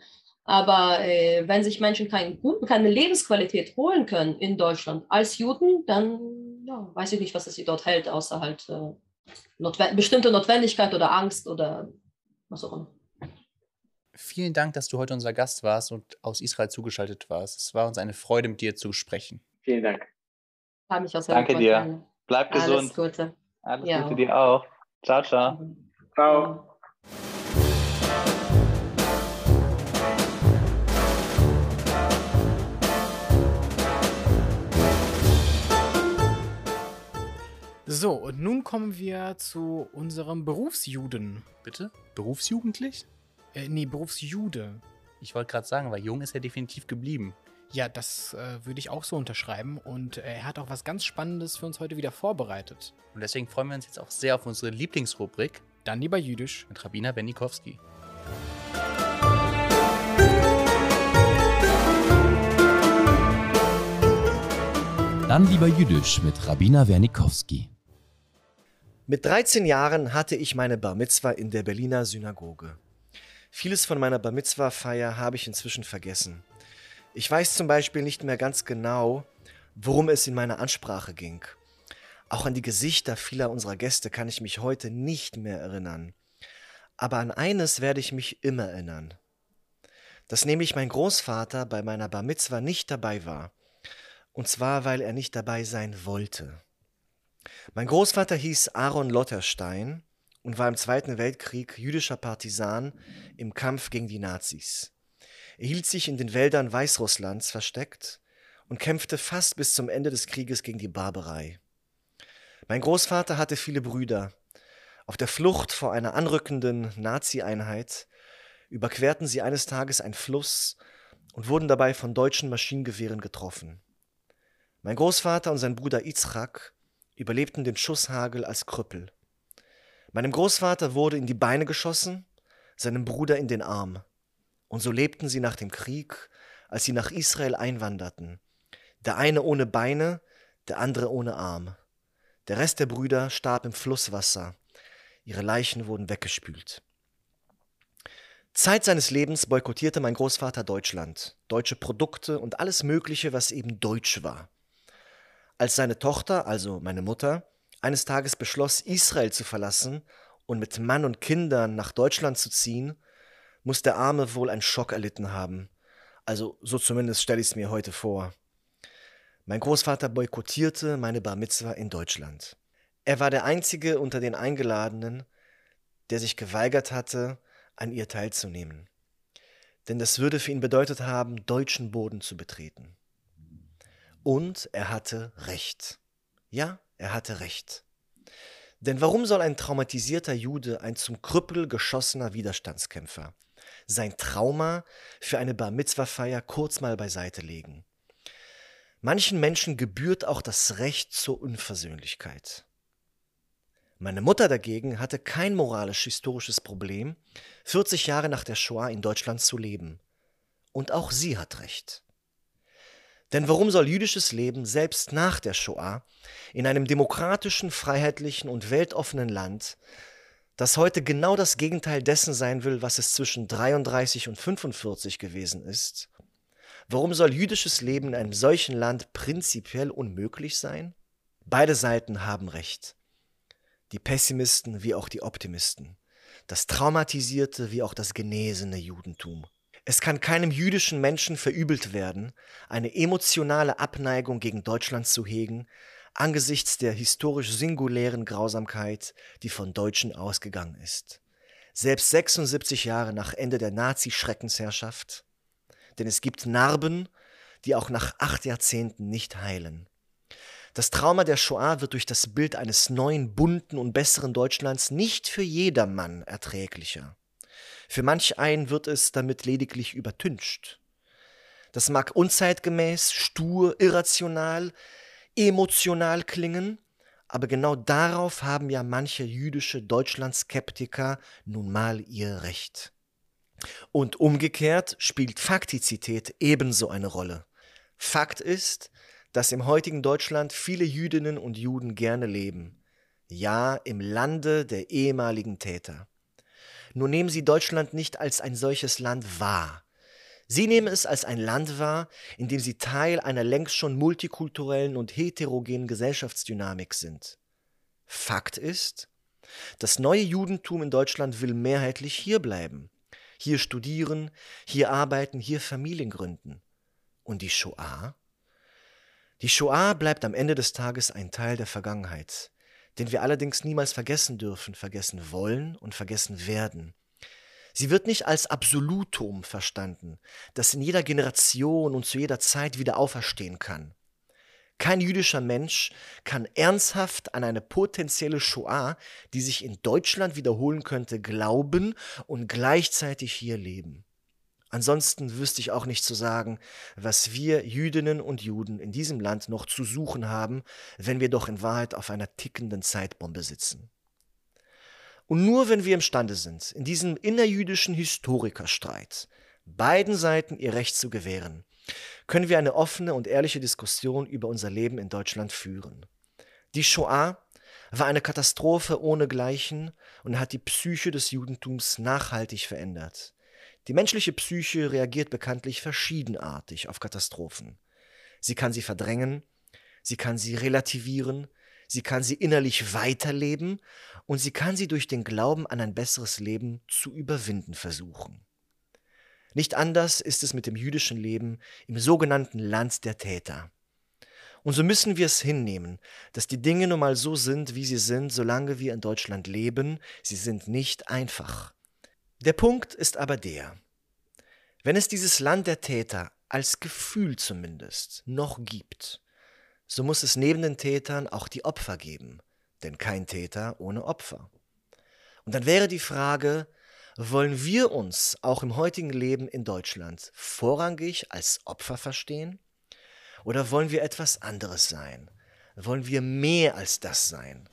[SPEAKER 4] Aber äh, wenn sich Menschen keinen keine Lebensqualität holen können in Deutschland als Juden, dann ja, weiß ich nicht, was es sie dort hält, außer halt äh, notwe bestimmte Notwendigkeit oder Angst oder was auch immer.
[SPEAKER 3] Vielen Dank, dass du heute unser Gast warst und aus Israel zugeschaltet warst. Es war uns eine Freude, mit dir zu sprechen.
[SPEAKER 5] Vielen Dank.
[SPEAKER 4] Habe mich auch
[SPEAKER 3] sehr Danke dir. An. Bleib gesund.
[SPEAKER 4] Alles Gute.
[SPEAKER 3] Alles ja. Gute dir auch. Ciao, ciao.
[SPEAKER 5] Ciao.
[SPEAKER 2] So, und nun kommen wir zu unserem Berufsjuden.
[SPEAKER 3] Bitte? Berufsjugendlich?
[SPEAKER 2] Äh, nee, Berufsjude.
[SPEAKER 3] Ich wollte gerade sagen, weil jung ist er definitiv geblieben.
[SPEAKER 2] Ja, das äh, würde ich auch so unterschreiben. Und äh, er hat auch was ganz Spannendes für uns heute wieder vorbereitet.
[SPEAKER 3] Und deswegen freuen wir uns jetzt auch sehr auf unsere Lieblingsrubrik.
[SPEAKER 2] Dann lieber Jüdisch.
[SPEAKER 3] Mit Rabbiner Benikowski.
[SPEAKER 6] Dann lieber Jüdisch mit Rabbiner Wernikowski.
[SPEAKER 7] Mit 13 Jahren hatte ich meine Bar Mitzwa in der Berliner Synagoge. Vieles von meiner Bar Mitzwa-Feier habe ich inzwischen vergessen. Ich weiß zum Beispiel nicht mehr ganz genau, worum es in meiner Ansprache ging. Auch an die Gesichter vieler unserer Gäste kann ich mich heute nicht mehr erinnern. Aber an eines werde ich mich immer erinnern. Dass nämlich mein Großvater bei meiner Bar Mitzwa nicht dabei war. Und zwar, weil er nicht dabei sein wollte. Mein Großvater hieß Aaron Lotterstein und war im Zweiten Weltkrieg jüdischer Partisan im Kampf gegen die Nazis. Er hielt sich in den Wäldern Weißrusslands versteckt und kämpfte fast bis zum Ende des Krieges gegen die Barbarei. Mein Großvater hatte viele Brüder. Auf der Flucht vor einer anrückenden Nazi-Einheit überquerten sie eines Tages einen Fluss und wurden dabei von deutschen Maschinengewehren getroffen. Mein Großvater und sein Bruder Itzrak überlebten den Schusshagel als Krüppel. Meinem Großvater wurde in die Beine geschossen, seinem Bruder in den Arm. Und so lebten sie nach dem Krieg, als sie nach Israel einwanderten. Der eine ohne Beine, der andere ohne Arm. Der Rest der Brüder starb im Flusswasser. Ihre Leichen wurden weggespült. Zeit seines Lebens boykottierte mein Großvater Deutschland, deutsche Produkte und alles Mögliche, was eben deutsch war. Als seine Tochter, also meine Mutter, eines Tages beschloss, Israel zu verlassen und mit Mann und Kindern nach Deutschland zu ziehen, muss der Arme wohl einen Schock erlitten haben. Also so zumindest stelle ich es mir heute vor. Mein Großvater boykottierte meine Bar Mitzwa in Deutschland. Er war der einzige unter den Eingeladenen, der sich geweigert hatte, an ihr teilzunehmen. Denn das würde für ihn bedeutet haben, deutschen Boden zu betreten. Und er hatte recht. Ja, er hatte recht. Denn warum soll ein traumatisierter Jude ein zum Krüppel geschossener Widerstandskämpfer sein Trauma für eine Bar Mitzwa-Feier kurz mal beiseite legen? Manchen Menschen gebührt auch das Recht zur Unversöhnlichkeit. Meine Mutter dagegen hatte kein moralisch-historisches Problem, 40 Jahre nach der Shoah in Deutschland zu leben. Und auch sie hat recht. Denn warum soll jüdisches Leben selbst nach der Shoah in einem demokratischen, freiheitlichen und weltoffenen Land, das heute genau das Gegenteil dessen sein will, was es zwischen 33 und 45 gewesen ist, warum soll jüdisches Leben in einem solchen Land prinzipiell unmöglich sein? Beide Seiten haben recht. Die Pessimisten wie auch die Optimisten. Das traumatisierte wie auch das genesene Judentum. Es kann keinem jüdischen Menschen verübelt werden, eine emotionale Abneigung gegen Deutschland zu hegen, angesichts der historisch singulären Grausamkeit, die von Deutschen ausgegangen ist. Selbst 76 Jahre nach Ende der Nazi-Schreckensherrschaft. Denn es gibt Narben, die auch nach acht Jahrzehnten nicht heilen. Das Trauma der Shoah wird durch das Bild eines neuen, bunten und besseren Deutschlands nicht für jedermann erträglicher. Für manch einen wird es damit lediglich übertüncht. Das mag unzeitgemäß, stur, irrational, emotional klingen, aber genau darauf haben ja manche jüdische Deutschlandskeptiker nun mal ihr Recht. Und umgekehrt spielt Faktizität ebenso eine Rolle. Fakt ist, dass im heutigen Deutschland viele Jüdinnen und Juden gerne leben. Ja, im Lande der ehemaligen Täter. Nur nehmen sie Deutschland nicht als ein solches Land wahr. Sie nehmen es als ein Land wahr, in dem sie Teil einer längst schon multikulturellen und heterogenen Gesellschaftsdynamik sind. Fakt ist, das neue Judentum in Deutschland will mehrheitlich hier bleiben, hier studieren, hier arbeiten, hier Familien gründen. Und die Shoah? Die Shoah bleibt am Ende des Tages ein Teil der Vergangenheit den wir allerdings niemals vergessen dürfen, vergessen wollen und vergessen werden. Sie wird nicht als Absolutum verstanden, das in jeder Generation und zu jeder Zeit wieder auferstehen kann. Kein jüdischer Mensch kann ernsthaft an eine potenzielle Shoah, die sich in Deutschland wiederholen könnte, glauben und gleichzeitig hier leben. Ansonsten wüsste ich auch nicht zu sagen, was wir Jüdinnen und Juden in diesem Land noch zu suchen haben, wenn wir doch in Wahrheit auf einer tickenden Zeitbombe sitzen. Und nur wenn wir imstande sind, in diesem innerjüdischen Historikerstreit beiden Seiten ihr Recht zu gewähren, können wir eine offene und ehrliche Diskussion über unser Leben in Deutschland führen. Die Shoah war eine Katastrophe ohnegleichen und hat die Psyche des Judentums nachhaltig verändert. Die menschliche Psyche reagiert bekanntlich verschiedenartig auf Katastrophen. Sie kann sie verdrängen, sie kann sie relativieren, sie kann sie innerlich weiterleben und sie kann sie durch den Glauben an ein besseres Leben zu überwinden versuchen. Nicht anders ist es mit dem jüdischen Leben im sogenannten Land der Täter. Und so müssen wir es hinnehmen, dass die Dinge nun mal so sind, wie sie sind, solange wir in Deutschland leben. Sie sind nicht einfach. Der Punkt ist aber der, wenn es dieses Land der Täter als Gefühl zumindest noch gibt, so muss es neben den Tätern auch die Opfer geben, denn kein Täter ohne Opfer. Und dann wäre die Frage, wollen wir uns auch im heutigen Leben in Deutschland vorrangig als Opfer verstehen? Oder wollen wir etwas anderes sein? Wollen wir mehr als das sein?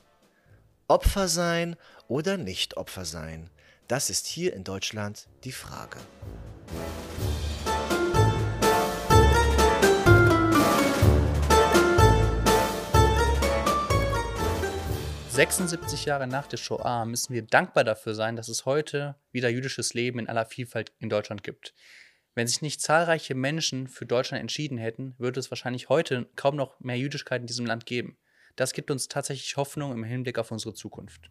[SPEAKER 7] Opfer sein oder nicht Opfer sein? Das ist hier in Deutschland die Frage.
[SPEAKER 3] »76 Jahre nach der Shoah müssen wir dankbar dafür sein, dass es heute wieder jüdisches Leben in aller Vielfalt in Deutschland gibt. Wenn sich nicht zahlreiche Menschen für Deutschland entschieden hätten, würde es wahrscheinlich heute kaum noch mehr Jüdischkeit in diesem Land geben. Das gibt uns tatsächlich Hoffnung im Hinblick auf unsere Zukunft.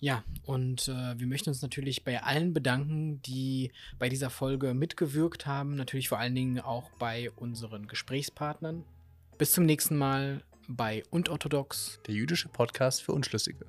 [SPEAKER 2] Ja, und äh, wir möchten uns natürlich bei allen bedanken, die bei dieser Folge mitgewirkt haben. Natürlich vor allen Dingen auch bei unseren Gesprächspartnern. Bis zum nächsten Mal bei Unorthodox,
[SPEAKER 3] der jüdische Podcast für Unschlüssige.